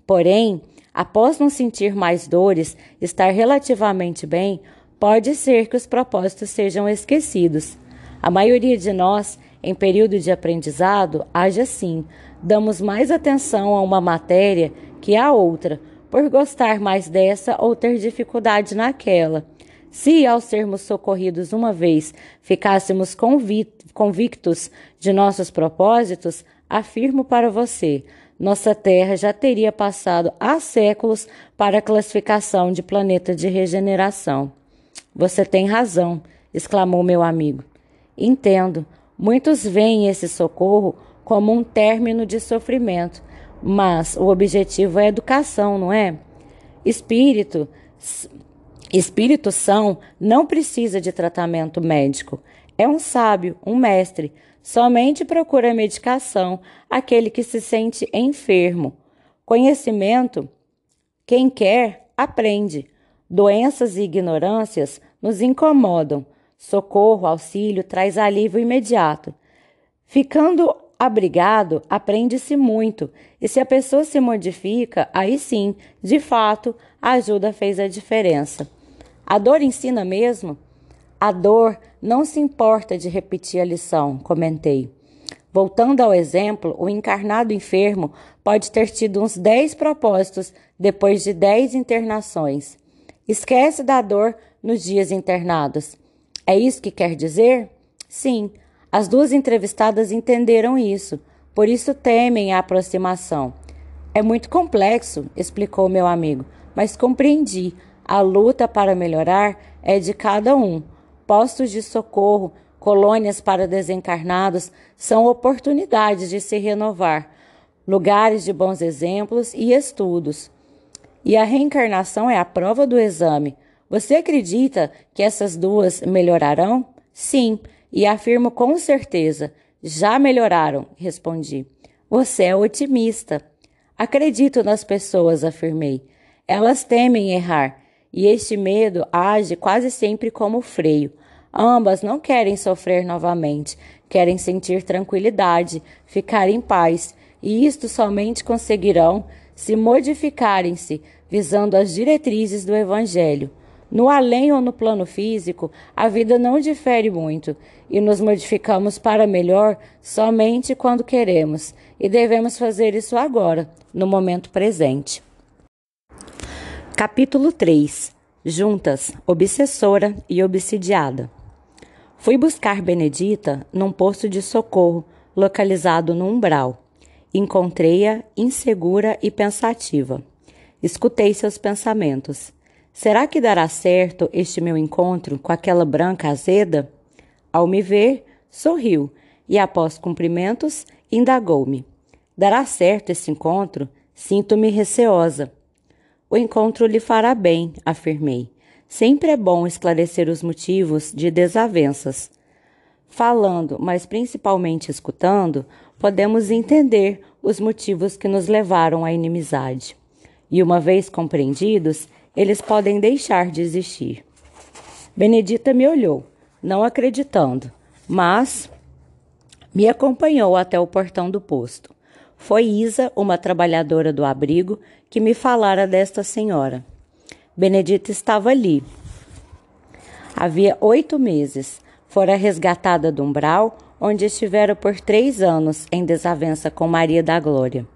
Porém, após não sentir mais dores, estar relativamente bem, pode ser que os propósitos sejam esquecidos. A maioria de nós, em período de aprendizado, age assim: damos mais atenção a uma matéria que a outra, por gostar mais dessa ou ter dificuldade naquela. Se, ao sermos socorridos uma vez, ficássemos convictos de nossos propósitos, afirmo para você, nossa Terra já teria passado há séculos para a classificação de planeta de regeneração. Você tem razão, exclamou meu amigo. Entendo. Muitos veem esse socorro como um término de sofrimento, mas o objetivo é educação, não é? Espírito Espírito são não precisa de tratamento médico. É um sábio, um mestre. Somente procura medicação aquele que se sente enfermo. Conhecimento, quem quer, aprende. Doenças e ignorâncias nos incomodam. Socorro, auxílio traz alívio imediato. Ficando abrigado, aprende-se muito, e se a pessoa se modifica, aí sim, de fato, a ajuda fez a diferença. A dor ensina mesmo? A dor não se importa de repetir a lição, comentei. Voltando ao exemplo, o encarnado enfermo pode ter tido uns 10 propósitos depois de 10 internações. Esquece da dor nos dias internados. É isso que quer dizer? Sim, as duas entrevistadas entenderam isso, por isso temem a aproximação. É muito complexo, explicou meu amigo, mas compreendi. A luta para melhorar é de cada um. Postos de socorro, colônias para desencarnados são oportunidades de se renovar, lugares de bons exemplos e estudos. E a reencarnação é a prova do exame. Você acredita que essas duas melhorarão? Sim, e afirmo com certeza. Já melhoraram, respondi. Você é otimista. Acredito nas pessoas, afirmei. Elas temem errar e este medo age quase sempre como freio. Ambas não querem sofrer novamente, querem sentir tranquilidade, ficar em paz, e isto somente conseguirão se modificarem-se, visando as diretrizes do Evangelho. No além ou no plano físico, a vida não difere muito e nos modificamos para melhor somente quando queremos, e devemos fazer isso agora, no momento presente. Capítulo 3 Juntas, obsessora e obsidiada. Fui buscar Benedita num posto de socorro localizado no umbral. Encontrei-a insegura e pensativa. Escutei seus pensamentos. Será que dará certo este meu encontro com aquela branca azeda? Ao me ver, sorriu e, após cumprimentos, indagou-me: Dará certo esse encontro? Sinto-me receosa. O encontro lhe fará bem, afirmei. Sempre é bom esclarecer os motivos de desavenças. Falando, mas principalmente escutando, podemos entender os motivos que nos levaram à inimizade. E uma vez compreendidos, eles podem deixar de existir. Benedita me olhou, não acreditando, mas me acompanhou até o portão do posto. Foi Isa, uma trabalhadora do abrigo, que me falara desta senhora. Benedita estava ali. Havia oito meses. Fora resgatada do umbral, onde estivera por três anos em desavença com Maria da Glória.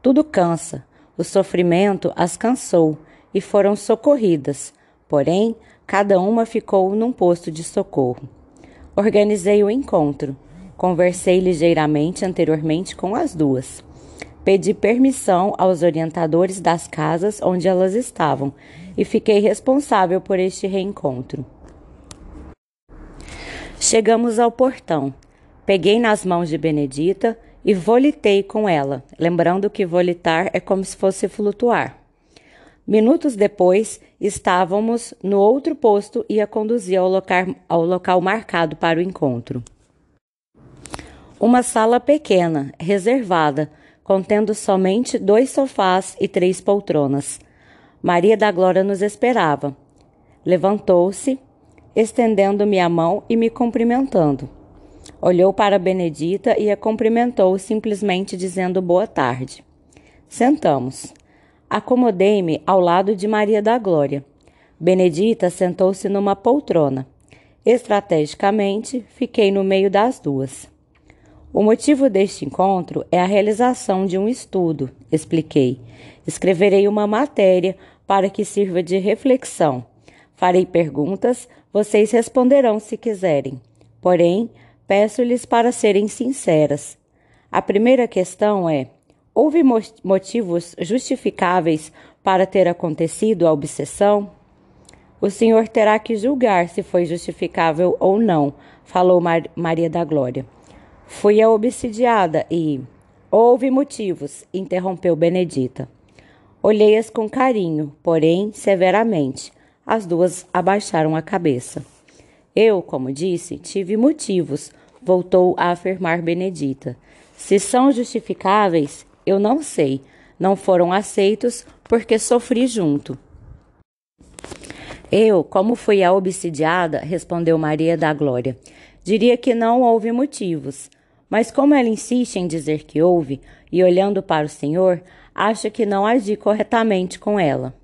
Tudo cansa. O sofrimento as cansou e foram socorridas. Porém, cada uma ficou num posto de socorro. Organizei o encontro. Conversei ligeiramente anteriormente com as duas. Pedi permissão aos orientadores das casas onde elas estavam e fiquei responsável por este reencontro. Chegamos ao portão. Peguei nas mãos de Benedita e volitei com ela, lembrando que volitar é como se fosse flutuar. Minutos depois, estávamos no outro posto e a conduzia ao local, ao local marcado para o encontro. Uma sala pequena, reservada, contendo somente dois sofás e três poltronas. Maria da Glória nos esperava. Levantou-se, estendendo-me a mão e me cumprimentando. Olhou para Benedita e a cumprimentou, simplesmente dizendo boa tarde. Sentamos. Acomodei-me ao lado de Maria da Glória. Benedita sentou-se numa poltrona. Estrategicamente, fiquei no meio das duas. O motivo deste encontro é a realização de um estudo, expliquei. Escreverei uma matéria para que sirva de reflexão. Farei perguntas, vocês responderão se quiserem. Porém, peço-lhes para serem sinceras. A primeira questão é: houve motivos justificáveis para ter acontecido a obsessão? O senhor terá que julgar se foi justificável ou não, falou Mar Maria da Glória. Fui a obsidiada e. Houve motivos, interrompeu Benedita. Olhei-as com carinho, porém severamente. As duas abaixaram a cabeça. Eu, como disse, tive motivos, voltou a afirmar Benedita. Se são justificáveis, eu não sei. Não foram aceitos porque sofri junto. Eu, como fui a obsidiada, respondeu Maria da Glória, diria que não houve motivos. Mas como ela insiste em dizer que houve, e olhando para o Senhor, acha que não agi corretamente com ela.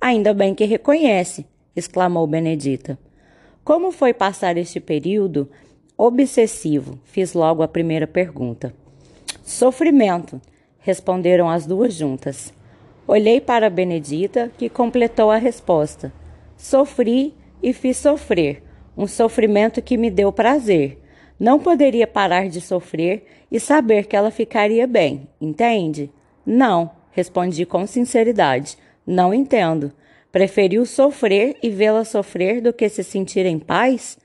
Ainda bem que reconhece, exclamou Benedita. Como foi passar este período obsessivo? Fiz logo a primeira pergunta. Sofrimento, responderam as duas juntas. Olhei para Benedita, que completou a resposta. Sofri e fiz sofrer, um sofrimento que me deu prazer. Não poderia parar de sofrer e saber que ela ficaria bem, entende? Não, respondi com sinceridade. Não entendo. Preferiu sofrer e vê-la sofrer do que se sentir em paz?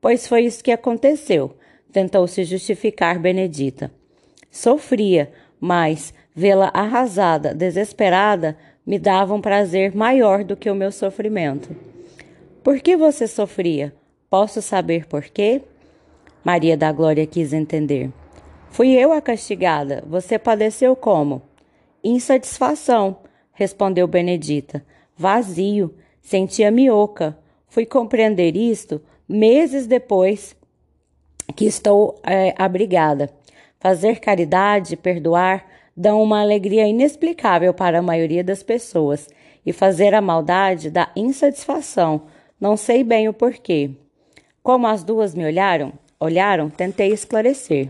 Pois foi isso que aconteceu, tentou se justificar Benedita. Sofria, mas vê-la arrasada, desesperada, me dava um prazer maior do que o meu sofrimento. Por que você sofria? Posso saber por quê? Maria da Glória quis entender. Fui eu a castigada. Você padeceu como? Insatisfação, respondeu Benedita. Vazio. Sentia-me oca. Fui compreender isto meses depois que estou é, abrigada. Fazer caridade, perdoar, dão uma alegria inexplicável para a maioria das pessoas, e fazer a maldade dá insatisfação. Não sei bem o porquê. Como as duas me olharam, olharam, tentei esclarecer.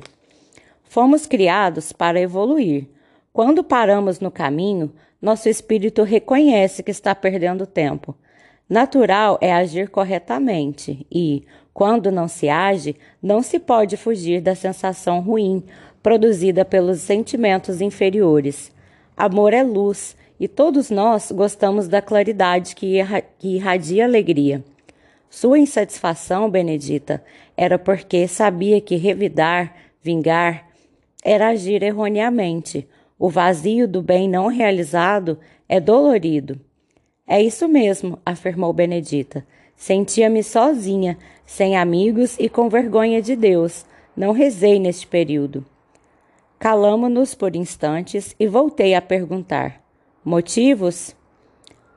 Fomos criados para evoluir. Quando paramos no caminho, nosso espírito reconhece que está perdendo tempo. Natural é agir corretamente e, quando não se age, não se pode fugir da sensação ruim produzida pelos sentimentos inferiores. Amor é luz, e todos nós gostamos da claridade que, irradia alegria. Sua insatisfação, Benedita, era porque sabia que revidar, vingar, era agir erroneamente. O vazio do bem não realizado é dolorido. É isso mesmo, afirmou Benedita. Sentia-me sozinha, sem amigos e com vergonha de Deus. Não rezei neste período. Calamo-nos por instantes e voltei a perguntar: Motivos?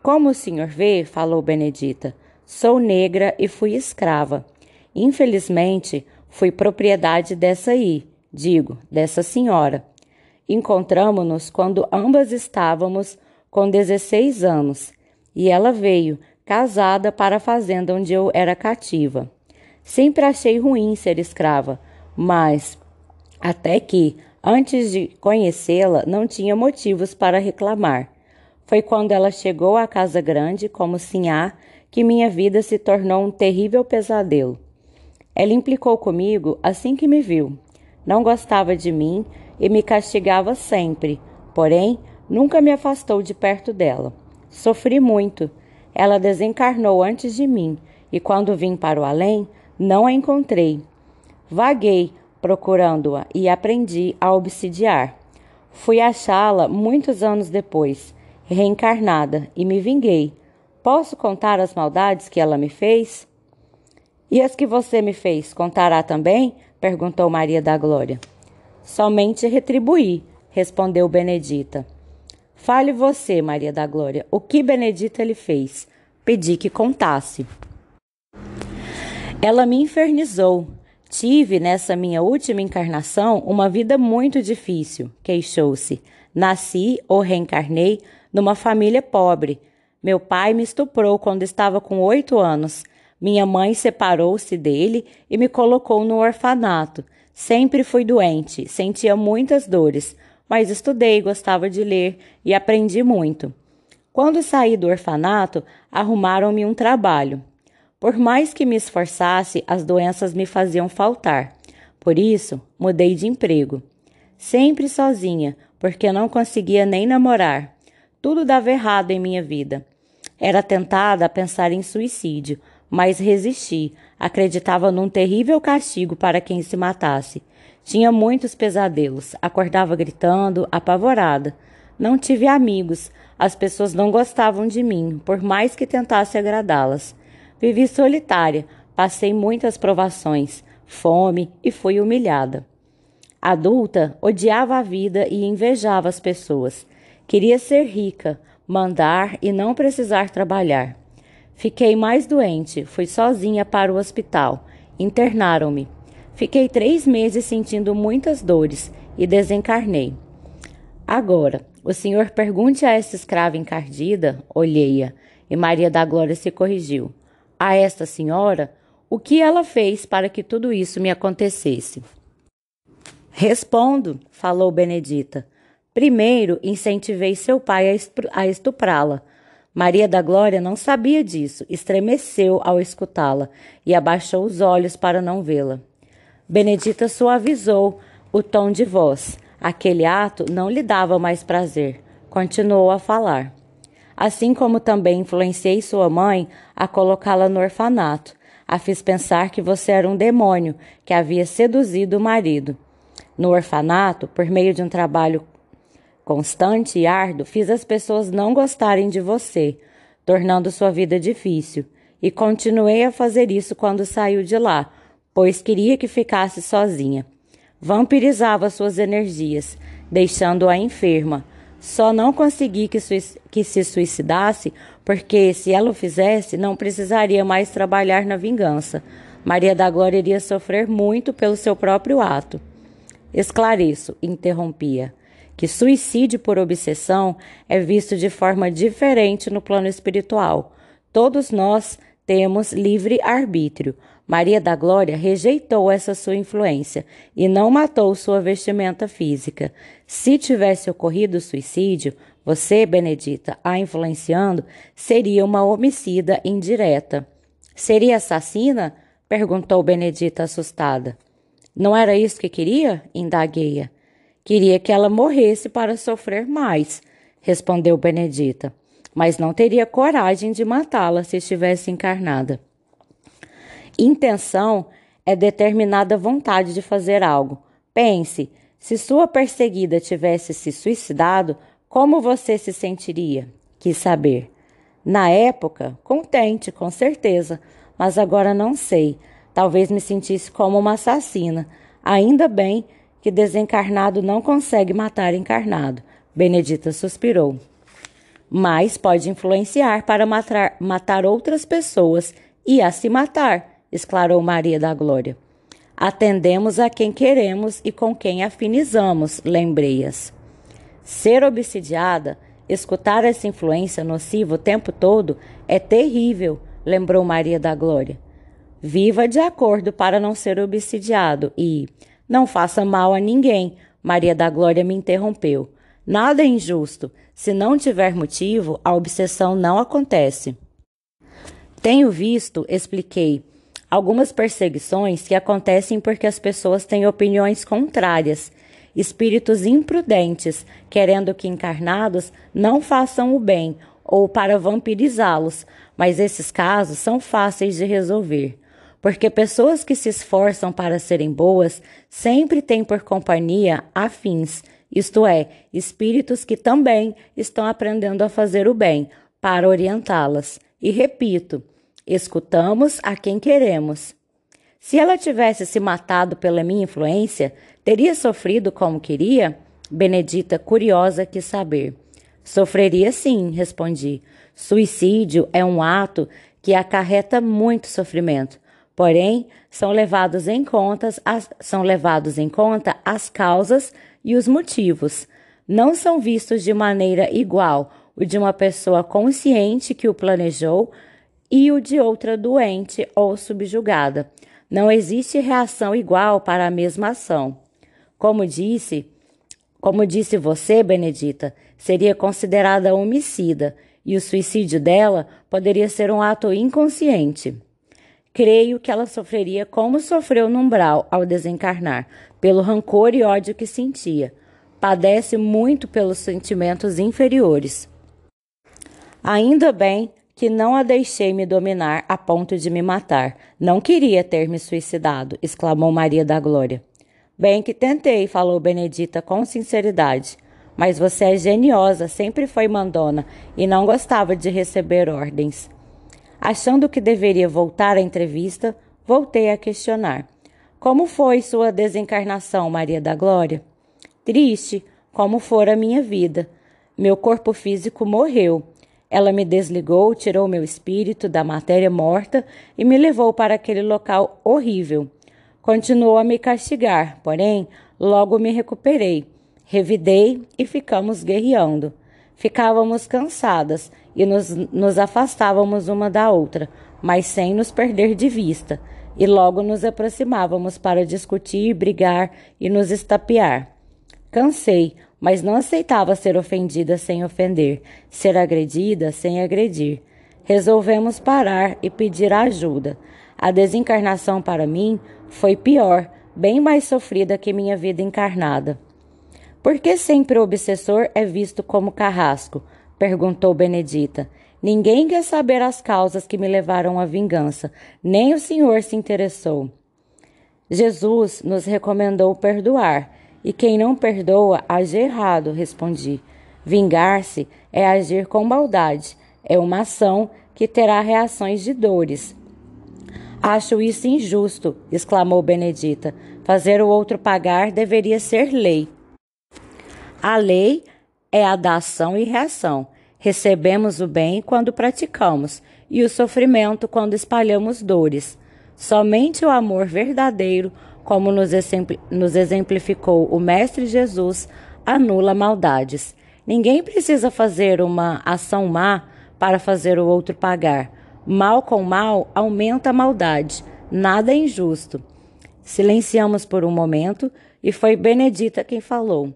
Como o senhor vê, falou Benedita, sou negra e fui escrava. Infelizmente, fui propriedade dessa aí, digo, dessa senhora. Encontramo-nos quando ambas estávamos com 16 anos e ela veio, casada, para a fazenda onde eu era cativa. Sempre achei ruim ser escrava, mas até que, Antes de conhecê-la, não tinha motivos para reclamar. Foi quando ela chegou à casa grande, como sinhá, que minha vida se tornou um terrível pesadelo. Ela implicou comigo assim que me viu. Não gostava de mim e me castigava sempre, porém, nunca me afastou de perto dela. Sofri muito. Ela desencarnou antes de mim e, quando vim para o além, não a encontrei. Vaguei, procurando-a e aprendi a obsidiar. Fui achá-la muitos anos depois, reencarnada, e me vinguei. Posso contar as maldades que ela me fez? E as que você me fez, contará também? perguntou Maria da Glória. Somente retribuí, respondeu Benedita. Fale você, Maria da Glória, o que Benedita lhe fez? Pedi que contasse. Ela me infernizou, Tive, nessa minha última encarnação, uma vida muito difícil, queixou-se. Nasci ou reencarnei numa família pobre. Meu pai me estuprou quando estava com oito anos. Minha mãe separou-se dele e me colocou no orfanato. Sempre fui doente, sentia muitas dores, mas estudei, gostava de ler e aprendi muito. Quando saí do orfanato, arrumaram-me um trabalho. Por mais que me esforçasse, as doenças me faziam faltar. Por isso, mudei de emprego. Sempre sozinha, porque não conseguia nem namorar. Tudo dava errado em minha vida. Era tentada a pensar em suicídio, mas resisti. Acreditava num terrível castigo para quem se matasse. Tinha muitos pesadelos. Acordava gritando, apavorada. Não tive amigos. As pessoas não gostavam de mim, por mais que tentasse agradá-las. Vivi solitária, passei muitas provações, fome e fui humilhada. Adulta, odiava a vida e invejava as pessoas. Queria ser rica, mandar e não precisar trabalhar. Fiquei mais doente, fui sozinha para o hospital. Internaram-me. Fiquei três meses sentindo muitas dores e desencarnei. Agora, o senhor pergunte a essa escrava encardida, olhei-a, e Maria da Glória se corrigiu a esta senhora o que ela fez para que tudo isso me acontecesse. Respondo, falou Benedita. Primeiro, incentivei seu pai a estuprá-la. Maria da Glória não sabia disso, estremeceu ao escutá-la e abaixou os olhos para não vê-la. Benedita suavizou o tom de voz. Aquele ato não lhe dava mais prazer. Continuou a falar assim como também influenciei sua mãe a colocá-la no orfanato. A fiz pensar que você era um demônio que havia seduzido o marido. No orfanato, por meio de um trabalho constante e árduo, fiz as pessoas não gostarem de você, tornando sua vida difícil. E continuei a fazer isso quando saiu de lá, pois queria que ficasse sozinha. Vampirizava suas energias, deixando-a enferma, só não consegui que, que se suicidasse porque, se ela o fizesse, não precisaria mais trabalhar na vingança. Maria da Glória iria sofrer muito pelo seu próprio ato. Esclareço, interrompia, que suicídio por obsessão é visto de forma diferente no plano espiritual. Todos nós temos livre arbítrio. Maria da Glória rejeitou essa sua influência e não matou sua vestimenta física. Se tivesse ocorrido suicídio, você, Benedita, a influenciando, seria uma homicida indireta. Seria assassina? perguntou Benedita assustada. Não era isso que queria? indaguei-a. Queria que ela morresse para sofrer mais, respondeu Benedita, mas não teria coragem de matá-la se estivesse encarnada. Intenção é determinada vontade de fazer algo. Pense, se sua perseguida tivesse se suicidado, como você se sentiria? Quis saber. Na época, contente, com certeza, mas agora não sei. Talvez me sentisse como uma assassina. Ainda bem que desencarnado não consegue matar encarnado. Benedita suspirou. Mas pode influenciar para matar, matar outras pessoas e a se matar, exclarou Maria da Glória. Atendemos a quem queremos e com quem afinizamos, lembrei-as. Ser obsidiada, escutar essa influência nociva o tempo todo, é terrível, lembrou Maria da Glória. Viva de acordo para não ser obsidiado e não faça mal a ninguém, Maria da Glória me interrompeu. Nada é injusto. Se não tiver motivo, a obsessão não acontece. Tenho visto, expliquei, algumas perseguições que acontecem porque as pessoas têm opiniões contrárias, espíritos imprudentes, querendo que encarnados não façam o bem ou para vampirizá-los, mas esses casos são fáceis de resolver porque pessoas que se esforçam para serem boas sempre têm por companhia afins, isto é, espíritos que também estão aprendendo a fazer o bem, para orientá-las. E repito, escutamos a quem queremos. Se ela tivesse se matado pela minha influência, teria sofrido como queria? Benedita, curiosa, quis saber. Sofreria sim, respondi. Suicídio é um ato que acarreta muito sofrimento. Porém, são levados em conta as, são levados em conta as causas e os motivos. Não são vistos de maneira igual o de uma pessoa consciente que o planejou e o de outra doente ou subjugada. Não existe reação igual para a mesma ação. Como disse, como disse você, Benedita, seria considerada homicida e o suicídio dela poderia ser um ato inconsciente. Creio que ela sofreria como sofreu no umbral ao desencarnar, pelo rancor e ódio que sentia. Padece muito pelos sentimentos inferiores. Ainda bem que não a deixei me dominar a ponto de me matar. Não queria ter me suicidado, exclamou Maria da Glória. Bem que tentei, falou Benedita com sinceridade. Mas você é geniosa, sempre foi mandona e não gostava de receber ordens. Achando que deveria voltar à entrevista, voltei a questionar. Como foi sua desencarnação, Maria da Glória? Triste, como fora a minha vida. Meu corpo físico morreu. Ela me desligou, tirou meu espírito da matéria morta e me levou para aquele local horrível. Continuou a me castigar, porém, logo me recuperei. Revidei e ficamos guerreando. Ficávamos cansadas e nos, nos afastávamos uma da outra, mas sem nos perder de vista, e logo nos aproximávamos para discutir, brigar e nos estapear. Cansei, mas não aceitava ser ofendida sem ofender, ser agredida sem agredir. Resolvemos parar e pedir ajuda. A desencarnação para mim foi pior, bem mais sofrida que minha vida encarnada. Por que sempre o obsessor é visto como carrasco? Perguntou Benedita. Ninguém quer saber as causas que me levaram à vingança, nem o senhor se interessou. Jesus nos recomendou perdoar, e quem não perdoa age errado, respondi. Vingar-se é agir com maldade, é uma ação que terá reações de dores. Acho isso injusto, exclamou Benedita. Fazer o outro pagar deveria ser lei. A lei é a da ação e reação. Recebemos o bem quando praticamos e o sofrimento quando espalhamos dores. Somente o amor verdadeiro, como nos exemplificou o Mestre Jesus, anula maldades. Ninguém precisa fazer uma ação má para fazer o outro pagar. Mal com mal aumenta a maldade. Nada é injusto. Silenciamos por um momento e foi Benedita quem falou.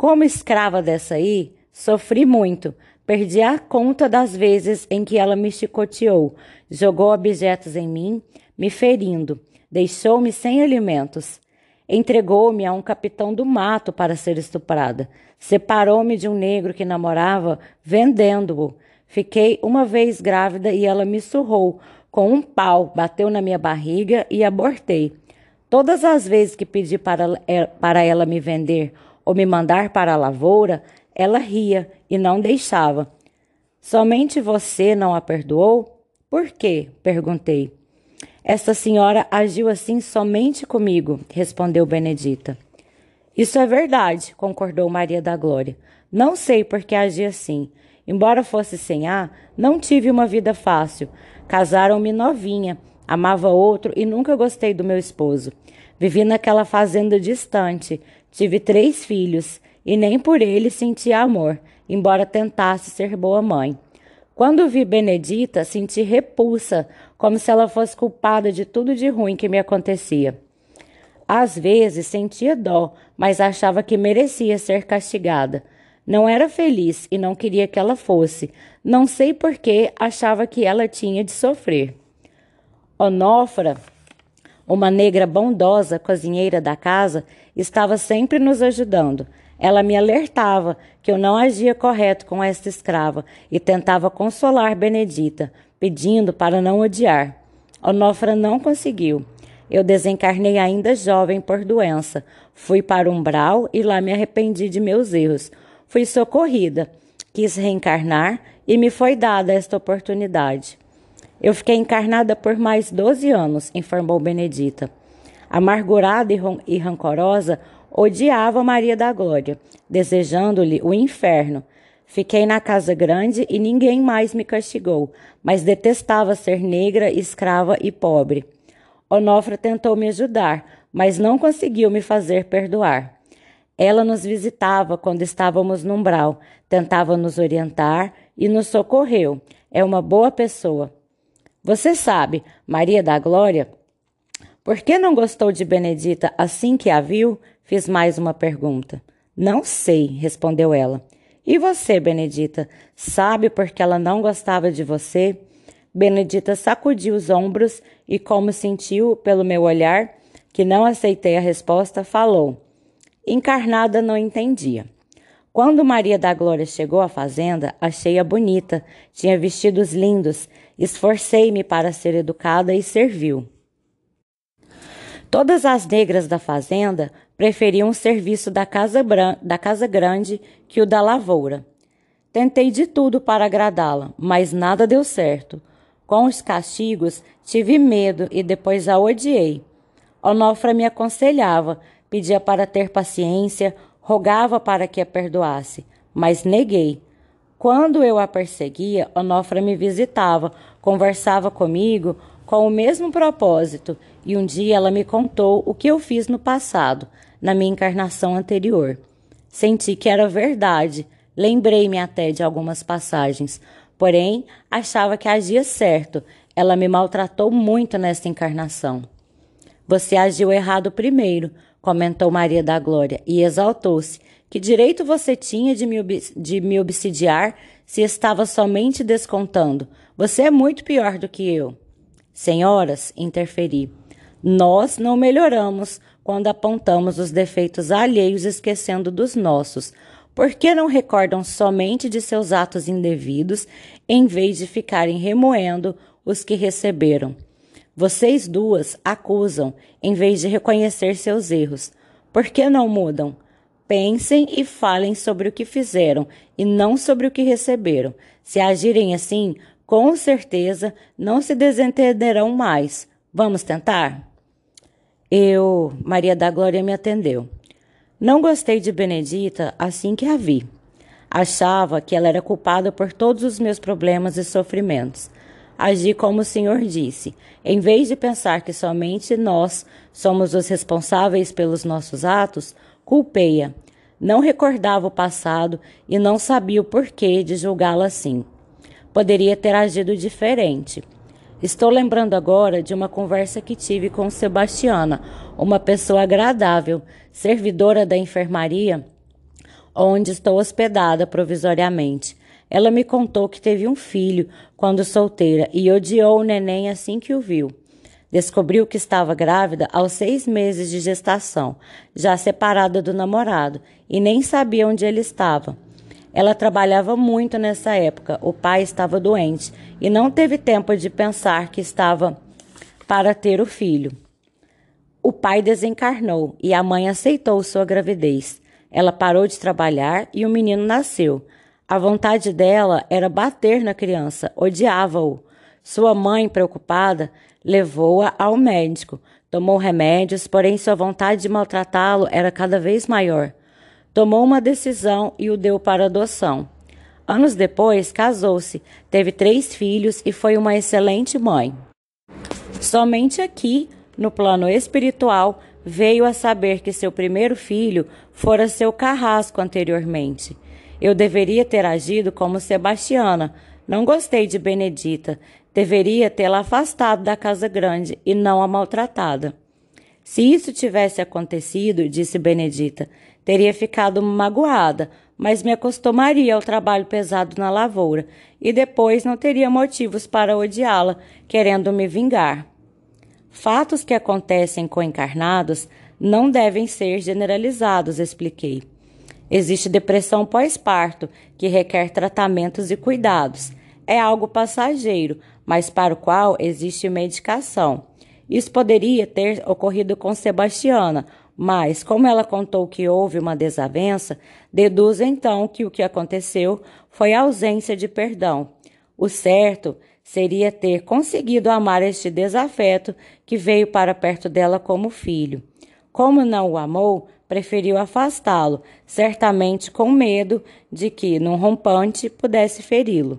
Como escrava dessa aí, sofri muito. Perdi a conta das vezes em que ela me chicoteou, jogou objetos em mim, me ferindo, deixou-me sem alimentos. Entregou-me a um capitão do mato para ser estuprada. Separou-me de um negro que namorava, vendendo-o. Fiquei uma vez grávida e ela me surrou com um pau, bateu na minha barriga e abortei. Todas as vezes que pedi para, é, para ela me vender ou me mandar para a lavoura, ela ria e não deixava. Somente você não a perdoou? Por quê? perguntei. Essa senhora agiu assim somente comigo, respondeu Benedita. Isso é verdade, concordou Maria da Glória. Não sei por que agi assim. Embora fosse sem não tive uma vida fácil. Casaram-me novinha, amava outro e nunca gostei do meu esposo. Vivi naquela fazenda distante, tive três filhos e nem por ele senti amor, embora tentasse ser boa mãe. Quando vi Benedita, senti repulsa, como se ela fosse culpada de tudo de ruim que me acontecia. Às vezes sentia dó, mas achava que merecia ser castigada. Não era feliz e não queria que ela fosse. Não sei por que achava que ela tinha de sofrer. Onofra, uma negra bondosa, cozinheira da casa, estava sempre nos ajudando. Ela me alertava que eu não agia correto com esta escrava e tentava consolar Benedita, pedindo para não odiar. Onofra não conseguiu. Eu desencarnei ainda jovem por doença. Fui para umbral e lá me arrependi de meus erros. Fui socorrida. Quis reencarnar e me foi dada esta oportunidade. Eu fiquei encarnada por mais doze anos, informou Benedita. Amargurada e rancorosa, Odiava Maria da Glória, desejando-lhe o inferno. Fiquei na casa grande e ninguém mais me castigou, mas detestava ser negra, escrava e pobre. Onofra tentou me ajudar, mas não conseguiu me fazer perdoar. Ela nos visitava quando estávamos no umbral, tentava nos orientar e nos socorreu. É uma boa pessoa. Você sabe, Maria da Glória, por que não gostou de Benedita assim que a viu? Fiz mais uma pergunta. Não sei, respondeu ela. E você, Benedita, sabe por que ela não gostava de você? Benedita sacudiu os ombros e, como sentiu pelo meu olhar que não aceitei a resposta, falou. Encarnada não entendia. Quando Maria da Glória chegou à fazenda, achei-a bonita, tinha vestidos lindos, esforcei-me para ser educada e serviu. Todas as negras da fazenda preferiam o serviço da casa, da casa grande que o da lavoura. Tentei de tudo para agradá-la, mas nada deu certo. Com os castigos, tive medo e depois a odiei. Onofra me aconselhava, pedia para ter paciência, rogava para que a perdoasse, mas neguei. Quando eu a perseguia, Onofra me visitava, conversava comigo, com o mesmo propósito, e um dia ela me contou o que eu fiz no passado, na minha encarnação anterior. Senti que era verdade, lembrei-me até de algumas passagens, porém achava que agia certo. Ela me maltratou muito nesta encarnação. Você agiu errado primeiro, comentou Maria da Glória, e exaltou-se. Que direito você tinha de me, de me obsidiar se estava somente descontando? Você é muito pior do que eu. Senhoras, interferi, nós não melhoramos quando apontamos os defeitos alheios esquecendo dos nossos. Por que não recordam somente de seus atos indevidos em vez de ficarem remoendo os que receberam? Vocês duas acusam em vez de reconhecer seus erros. Por que não mudam? Pensem e falem sobre o que fizeram e não sobre o que receberam. Se agirem assim, com certeza não se desentenderão mais. Vamos tentar? Eu, Maria da Glória, me atendeu. Não gostei de Benedita assim que a vi. Achava que ela era culpada por todos os meus problemas e sofrimentos. Agi como o Senhor disse, em vez de pensar que somente nós somos os responsáveis pelos nossos atos, culpei-a. Não recordava o passado e não sabia o porquê de julgá-la assim poderia ter agido diferente. Estou lembrando agora de uma conversa que tive com Sebastiana, uma pessoa agradável, servidora da enfermaria, onde estou hospedada provisoriamente. Ela me contou que teve um filho quando solteira e odiou o neném assim que o viu. Descobriu que estava grávida aos seis meses de gestação, já separada do namorado, e nem sabia onde ele estava. Ela trabalhava muito nessa época, o pai estava doente e não teve tempo de pensar que estava para ter o filho. O pai desencarnou e a mãe aceitou sua gravidez. Ela parou de trabalhar e o menino nasceu. A vontade dela era bater na criança, odiava-o. Sua mãe, preocupada, levou-a ao médico. Tomou remédios, porém sua vontade de maltratá-lo era cada vez maior. Tomou uma decisão e o deu para adoção. Anos depois, casou-se, teve três filhos e foi uma excelente mãe. Somente aqui, no plano espiritual, veio a saber que seu primeiro filho fora seu carrasco anteriormente. Eu deveria ter agido como Sebastiana. Não gostei de Benedita. Deveria tê-la afastado da casa grande e não a maltratada. Se isso tivesse acontecido, disse Benedita, teria ficado magoada, mas me acostumaria ao trabalho pesado na lavoura e depois não teria motivos para odiá-la, querendo me vingar. Fatos que acontecem com encarnados não devem ser generalizados, expliquei. Existe depressão pós-parto, que requer tratamentos e cuidados. É algo passageiro, mas para o qual existe medicação. Isso poderia ter ocorrido com Sebastiana, mas, como ela contou que houve uma desavença, deduz então que o que aconteceu foi ausência de perdão. O certo seria ter conseguido amar este desafeto que veio para perto dela como filho. Como não o amou, preferiu afastá-lo, certamente com medo de que, num rompante, pudesse feri-lo.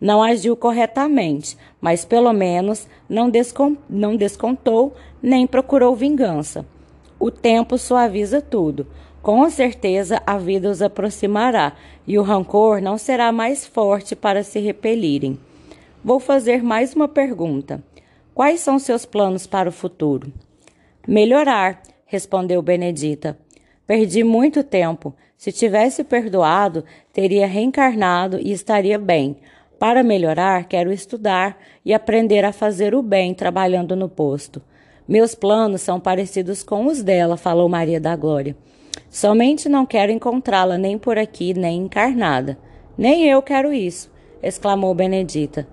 Não agiu corretamente, mas pelo menos não, não descontou nem procurou vingança. O tempo suaviza tudo. Com certeza a vida os aproximará e o rancor não será mais forte para se repelirem. Vou fazer mais uma pergunta. Quais são seus planos para o futuro? Melhorar, respondeu Benedita. Perdi muito tempo. Se tivesse perdoado, teria reencarnado e estaria bem. Para melhorar, quero estudar e aprender a fazer o bem trabalhando no posto. Meus planos são parecidos com os dela, falou Maria da Glória. Somente não quero encontrá-la nem por aqui, nem encarnada. Nem eu quero isso, exclamou Benedita.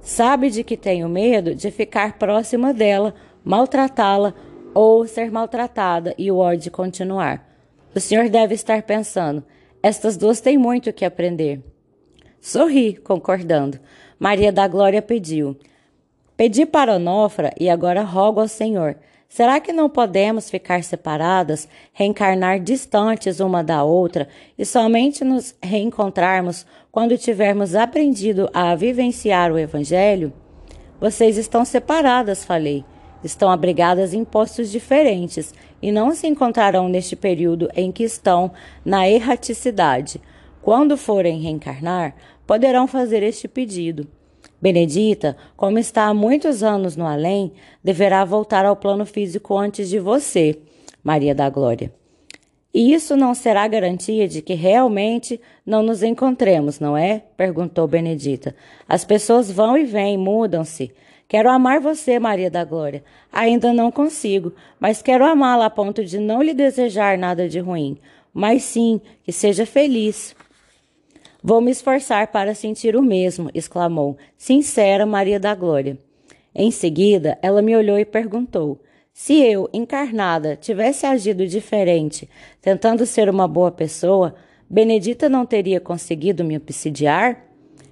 Sabe de que tenho medo de ficar próxima dela, maltratá-la ou ser maltratada e o ódio continuar. O senhor deve estar pensando: estas duas têm muito o que aprender. Sorri, concordando. Maria da Glória pediu: Pedi para Onofra e agora rogo ao Senhor. Será que não podemos ficar separadas, reencarnar distantes uma da outra e somente nos reencontrarmos quando tivermos aprendido a vivenciar o Evangelho? Vocês estão separadas, falei. Estão abrigadas em postos diferentes e não se encontrarão neste período em que estão na erraticidade. Quando forem reencarnar, poderão fazer este pedido. Benedita, como está há muitos anos no além, deverá voltar ao plano físico antes de você, Maria da Glória. E isso não será garantia de que realmente não nos encontremos, não é? perguntou Benedita. As pessoas vão e vêm, mudam-se. Quero amar você, Maria da Glória. Ainda não consigo, mas quero amá-la a ponto de não lhe desejar nada de ruim, mas sim que seja feliz. Vou me esforçar para sentir o mesmo, exclamou, sincera Maria da Glória. Em seguida, ela me olhou e perguntou: se eu, encarnada, tivesse agido diferente, tentando ser uma boa pessoa, Benedita não teria conseguido me obsidiar?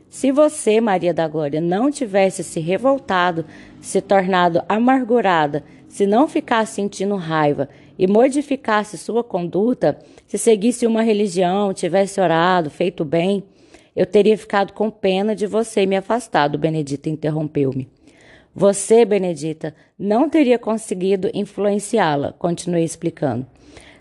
Se você, Maria da Glória, não tivesse se revoltado, se tornado amargurada, se não ficasse sentindo raiva e modificasse sua conduta, se seguisse uma religião, tivesse orado, feito bem, eu teria ficado com pena de você e me afastado, Benedita interrompeu-me. Você, Benedita, não teria conseguido influenciá-la, continuei explicando.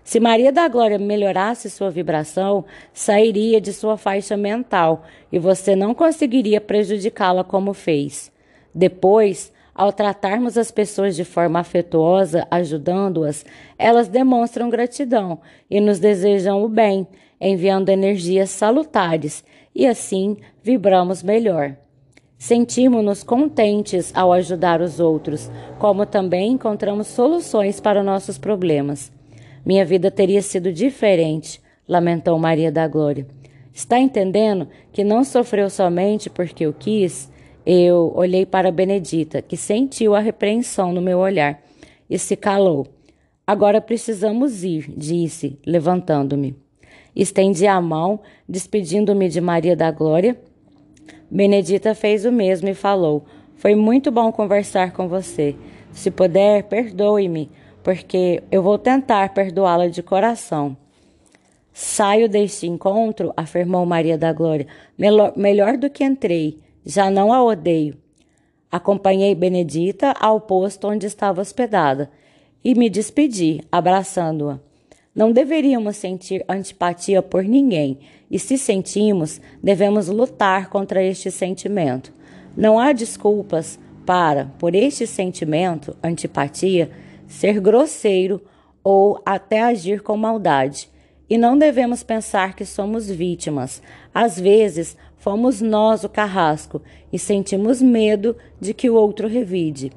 Se Maria da Glória melhorasse sua vibração, sairia de sua faixa mental e você não conseguiria prejudicá-la como fez. Depois, ao tratarmos as pessoas de forma afetuosa, ajudando-as, elas demonstram gratidão e nos desejam o bem, enviando energias salutares, e assim vibramos melhor. Sentimos-nos contentes ao ajudar os outros, como também encontramos soluções para nossos problemas. Minha vida teria sido diferente, lamentou Maria da Glória. Está entendendo que não sofreu somente porque eu quis? Eu olhei para Benedita, que sentiu a repreensão no meu olhar, e se calou. Agora precisamos ir, disse, levantando-me. Estendi a mão, despedindo-me de Maria da Glória. Benedita fez o mesmo e falou: Foi muito bom conversar com você. Se puder, perdoe-me, porque eu vou tentar perdoá-la de coração. Saio deste encontro, afirmou Maria da Glória, melhor, melhor do que entrei. Já não a odeio. Acompanhei Benedita ao posto onde estava hospedada e me despedi, abraçando-a. Não deveríamos sentir antipatia por ninguém, e se sentimos, devemos lutar contra este sentimento. Não há desculpas para, por este sentimento, antipatia, ser grosseiro ou até agir com maldade. E não devemos pensar que somos vítimas. Às vezes, fomos nós o carrasco e sentimos medo de que o outro revide.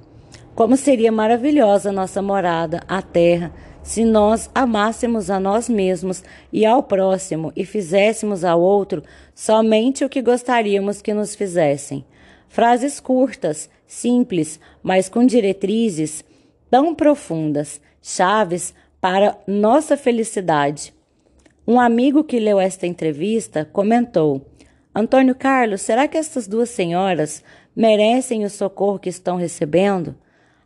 Como seria maravilhosa nossa morada, a terra, se nós amássemos a nós mesmos e ao próximo e fizéssemos ao outro somente o que gostaríamos que nos fizessem. Frases curtas, simples, mas com diretrizes tão profundas, chaves para nossa felicidade. Um amigo que leu esta entrevista comentou: Antônio Carlos, será que estas duas senhoras merecem o socorro que estão recebendo?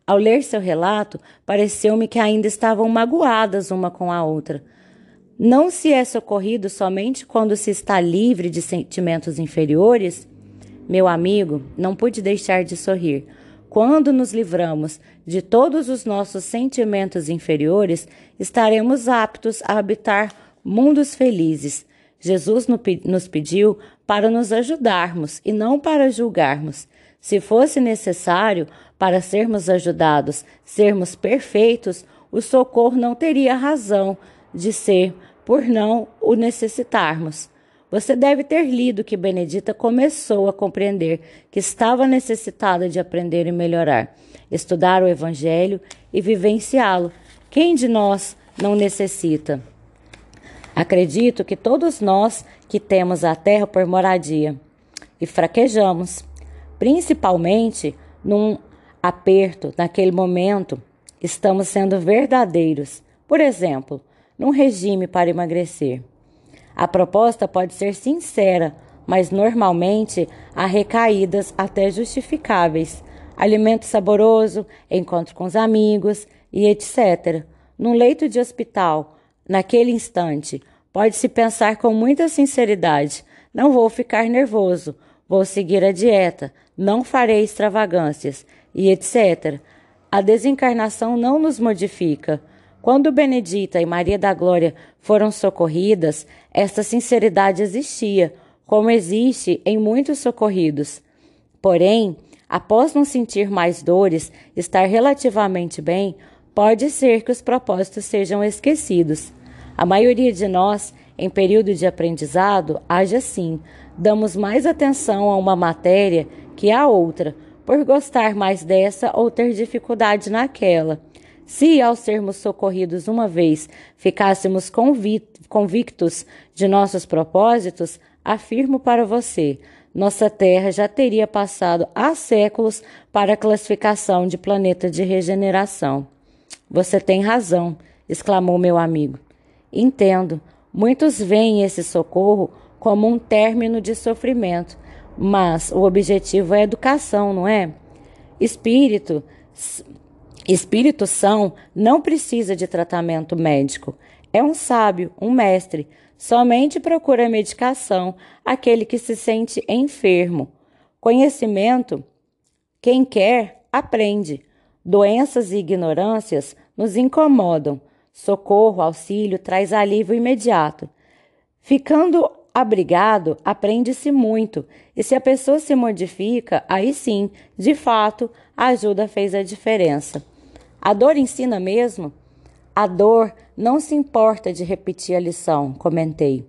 Ao ler seu relato, pareceu-me que ainda estavam magoadas uma com a outra. Não se é socorrido somente quando se está livre de sentimentos inferiores? Meu amigo, não pude deixar de sorrir. Quando nos livramos de todos os nossos sentimentos inferiores, estaremos aptos a habitar mundos felizes. Jesus nos pediu para nos ajudarmos e não para julgarmos. Se fosse necessário, para sermos ajudados, sermos perfeitos, o socorro não teria razão de ser por não o necessitarmos. Você deve ter lido que Benedita começou a compreender que estava necessitada de aprender e melhorar, estudar o Evangelho e vivenciá-lo. Quem de nós não necessita? Acredito que todos nós que temos a terra por moradia e fraquejamos, principalmente num aperto, naquele momento, estamos sendo verdadeiros. Por exemplo, num regime para emagrecer. A proposta pode ser sincera, mas normalmente há recaídas até justificáveis. Alimento saboroso, encontro com os amigos e etc. Num leito de hospital, Naquele instante, pode-se pensar com muita sinceridade: não vou ficar nervoso, vou seguir a dieta, não farei extravagâncias e etc. A desencarnação não nos modifica. Quando Benedita e Maria da Glória foram socorridas, esta sinceridade existia, como existe em muitos socorridos. Porém, após não sentir mais dores, estar relativamente bem, Pode ser que os propósitos sejam esquecidos. A maioria de nós, em período de aprendizado, age assim: damos mais atenção a uma matéria que a outra, por gostar mais dessa ou ter dificuldade naquela. Se, ao sermos socorridos uma vez, ficássemos convictos de nossos propósitos, afirmo para você: nossa Terra já teria passado há séculos para a classificação de planeta de regeneração. Você tem razão, exclamou meu amigo. Entendo. Muitos veem esse socorro como um término de sofrimento, mas o objetivo é educação, não é? Espírito, espírito são não precisa de tratamento médico. É um sábio, um mestre. Somente procura medicação aquele que se sente enfermo. Conhecimento, quem quer, aprende. Doenças e ignorâncias nos incomodam. Socorro, auxílio traz alívio imediato. Ficando abrigado, aprende-se muito, e se a pessoa se modifica, aí sim, de fato, a ajuda fez a diferença. A dor ensina mesmo? A dor não se importa de repetir a lição, comentei.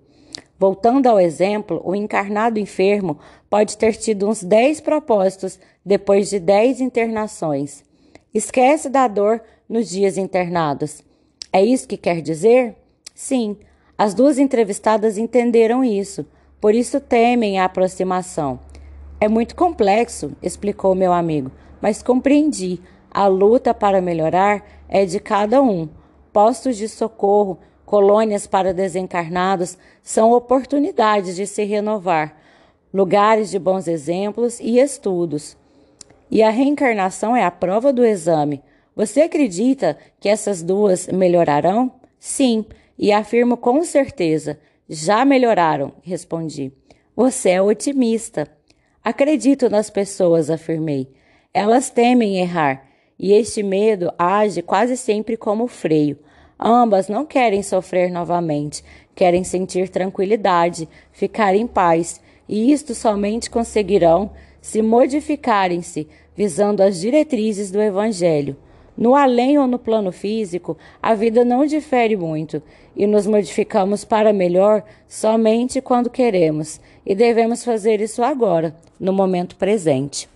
Voltando ao exemplo, o encarnado enfermo pode ter tido uns 10 propósitos depois de 10 internações. Esquece da dor nos dias internados. É isso que quer dizer? Sim, as duas entrevistadas entenderam isso, por isso temem a aproximação. É muito complexo, explicou meu amigo, mas compreendi. A luta para melhorar é de cada um. Postos de socorro, colônias para desencarnados são oportunidades de se renovar, lugares de bons exemplos e estudos. E a reencarnação é a prova do exame. Você acredita que essas duas melhorarão? Sim, e afirmo com certeza. Já melhoraram, respondi. Você é otimista. Acredito nas pessoas, afirmei. Elas temem errar, e este medo age quase sempre como freio. Ambas não querem sofrer novamente, querem sentir tranquilidade, ficar em paz, e isto somente conseguirão se modificarem-se visando as diretrizes do Evangelho. No além ou no plano físico, a vida não difere muito e nos modificamos para melhor somente quando queremos, e devemos fazer isso agora, no momento presente.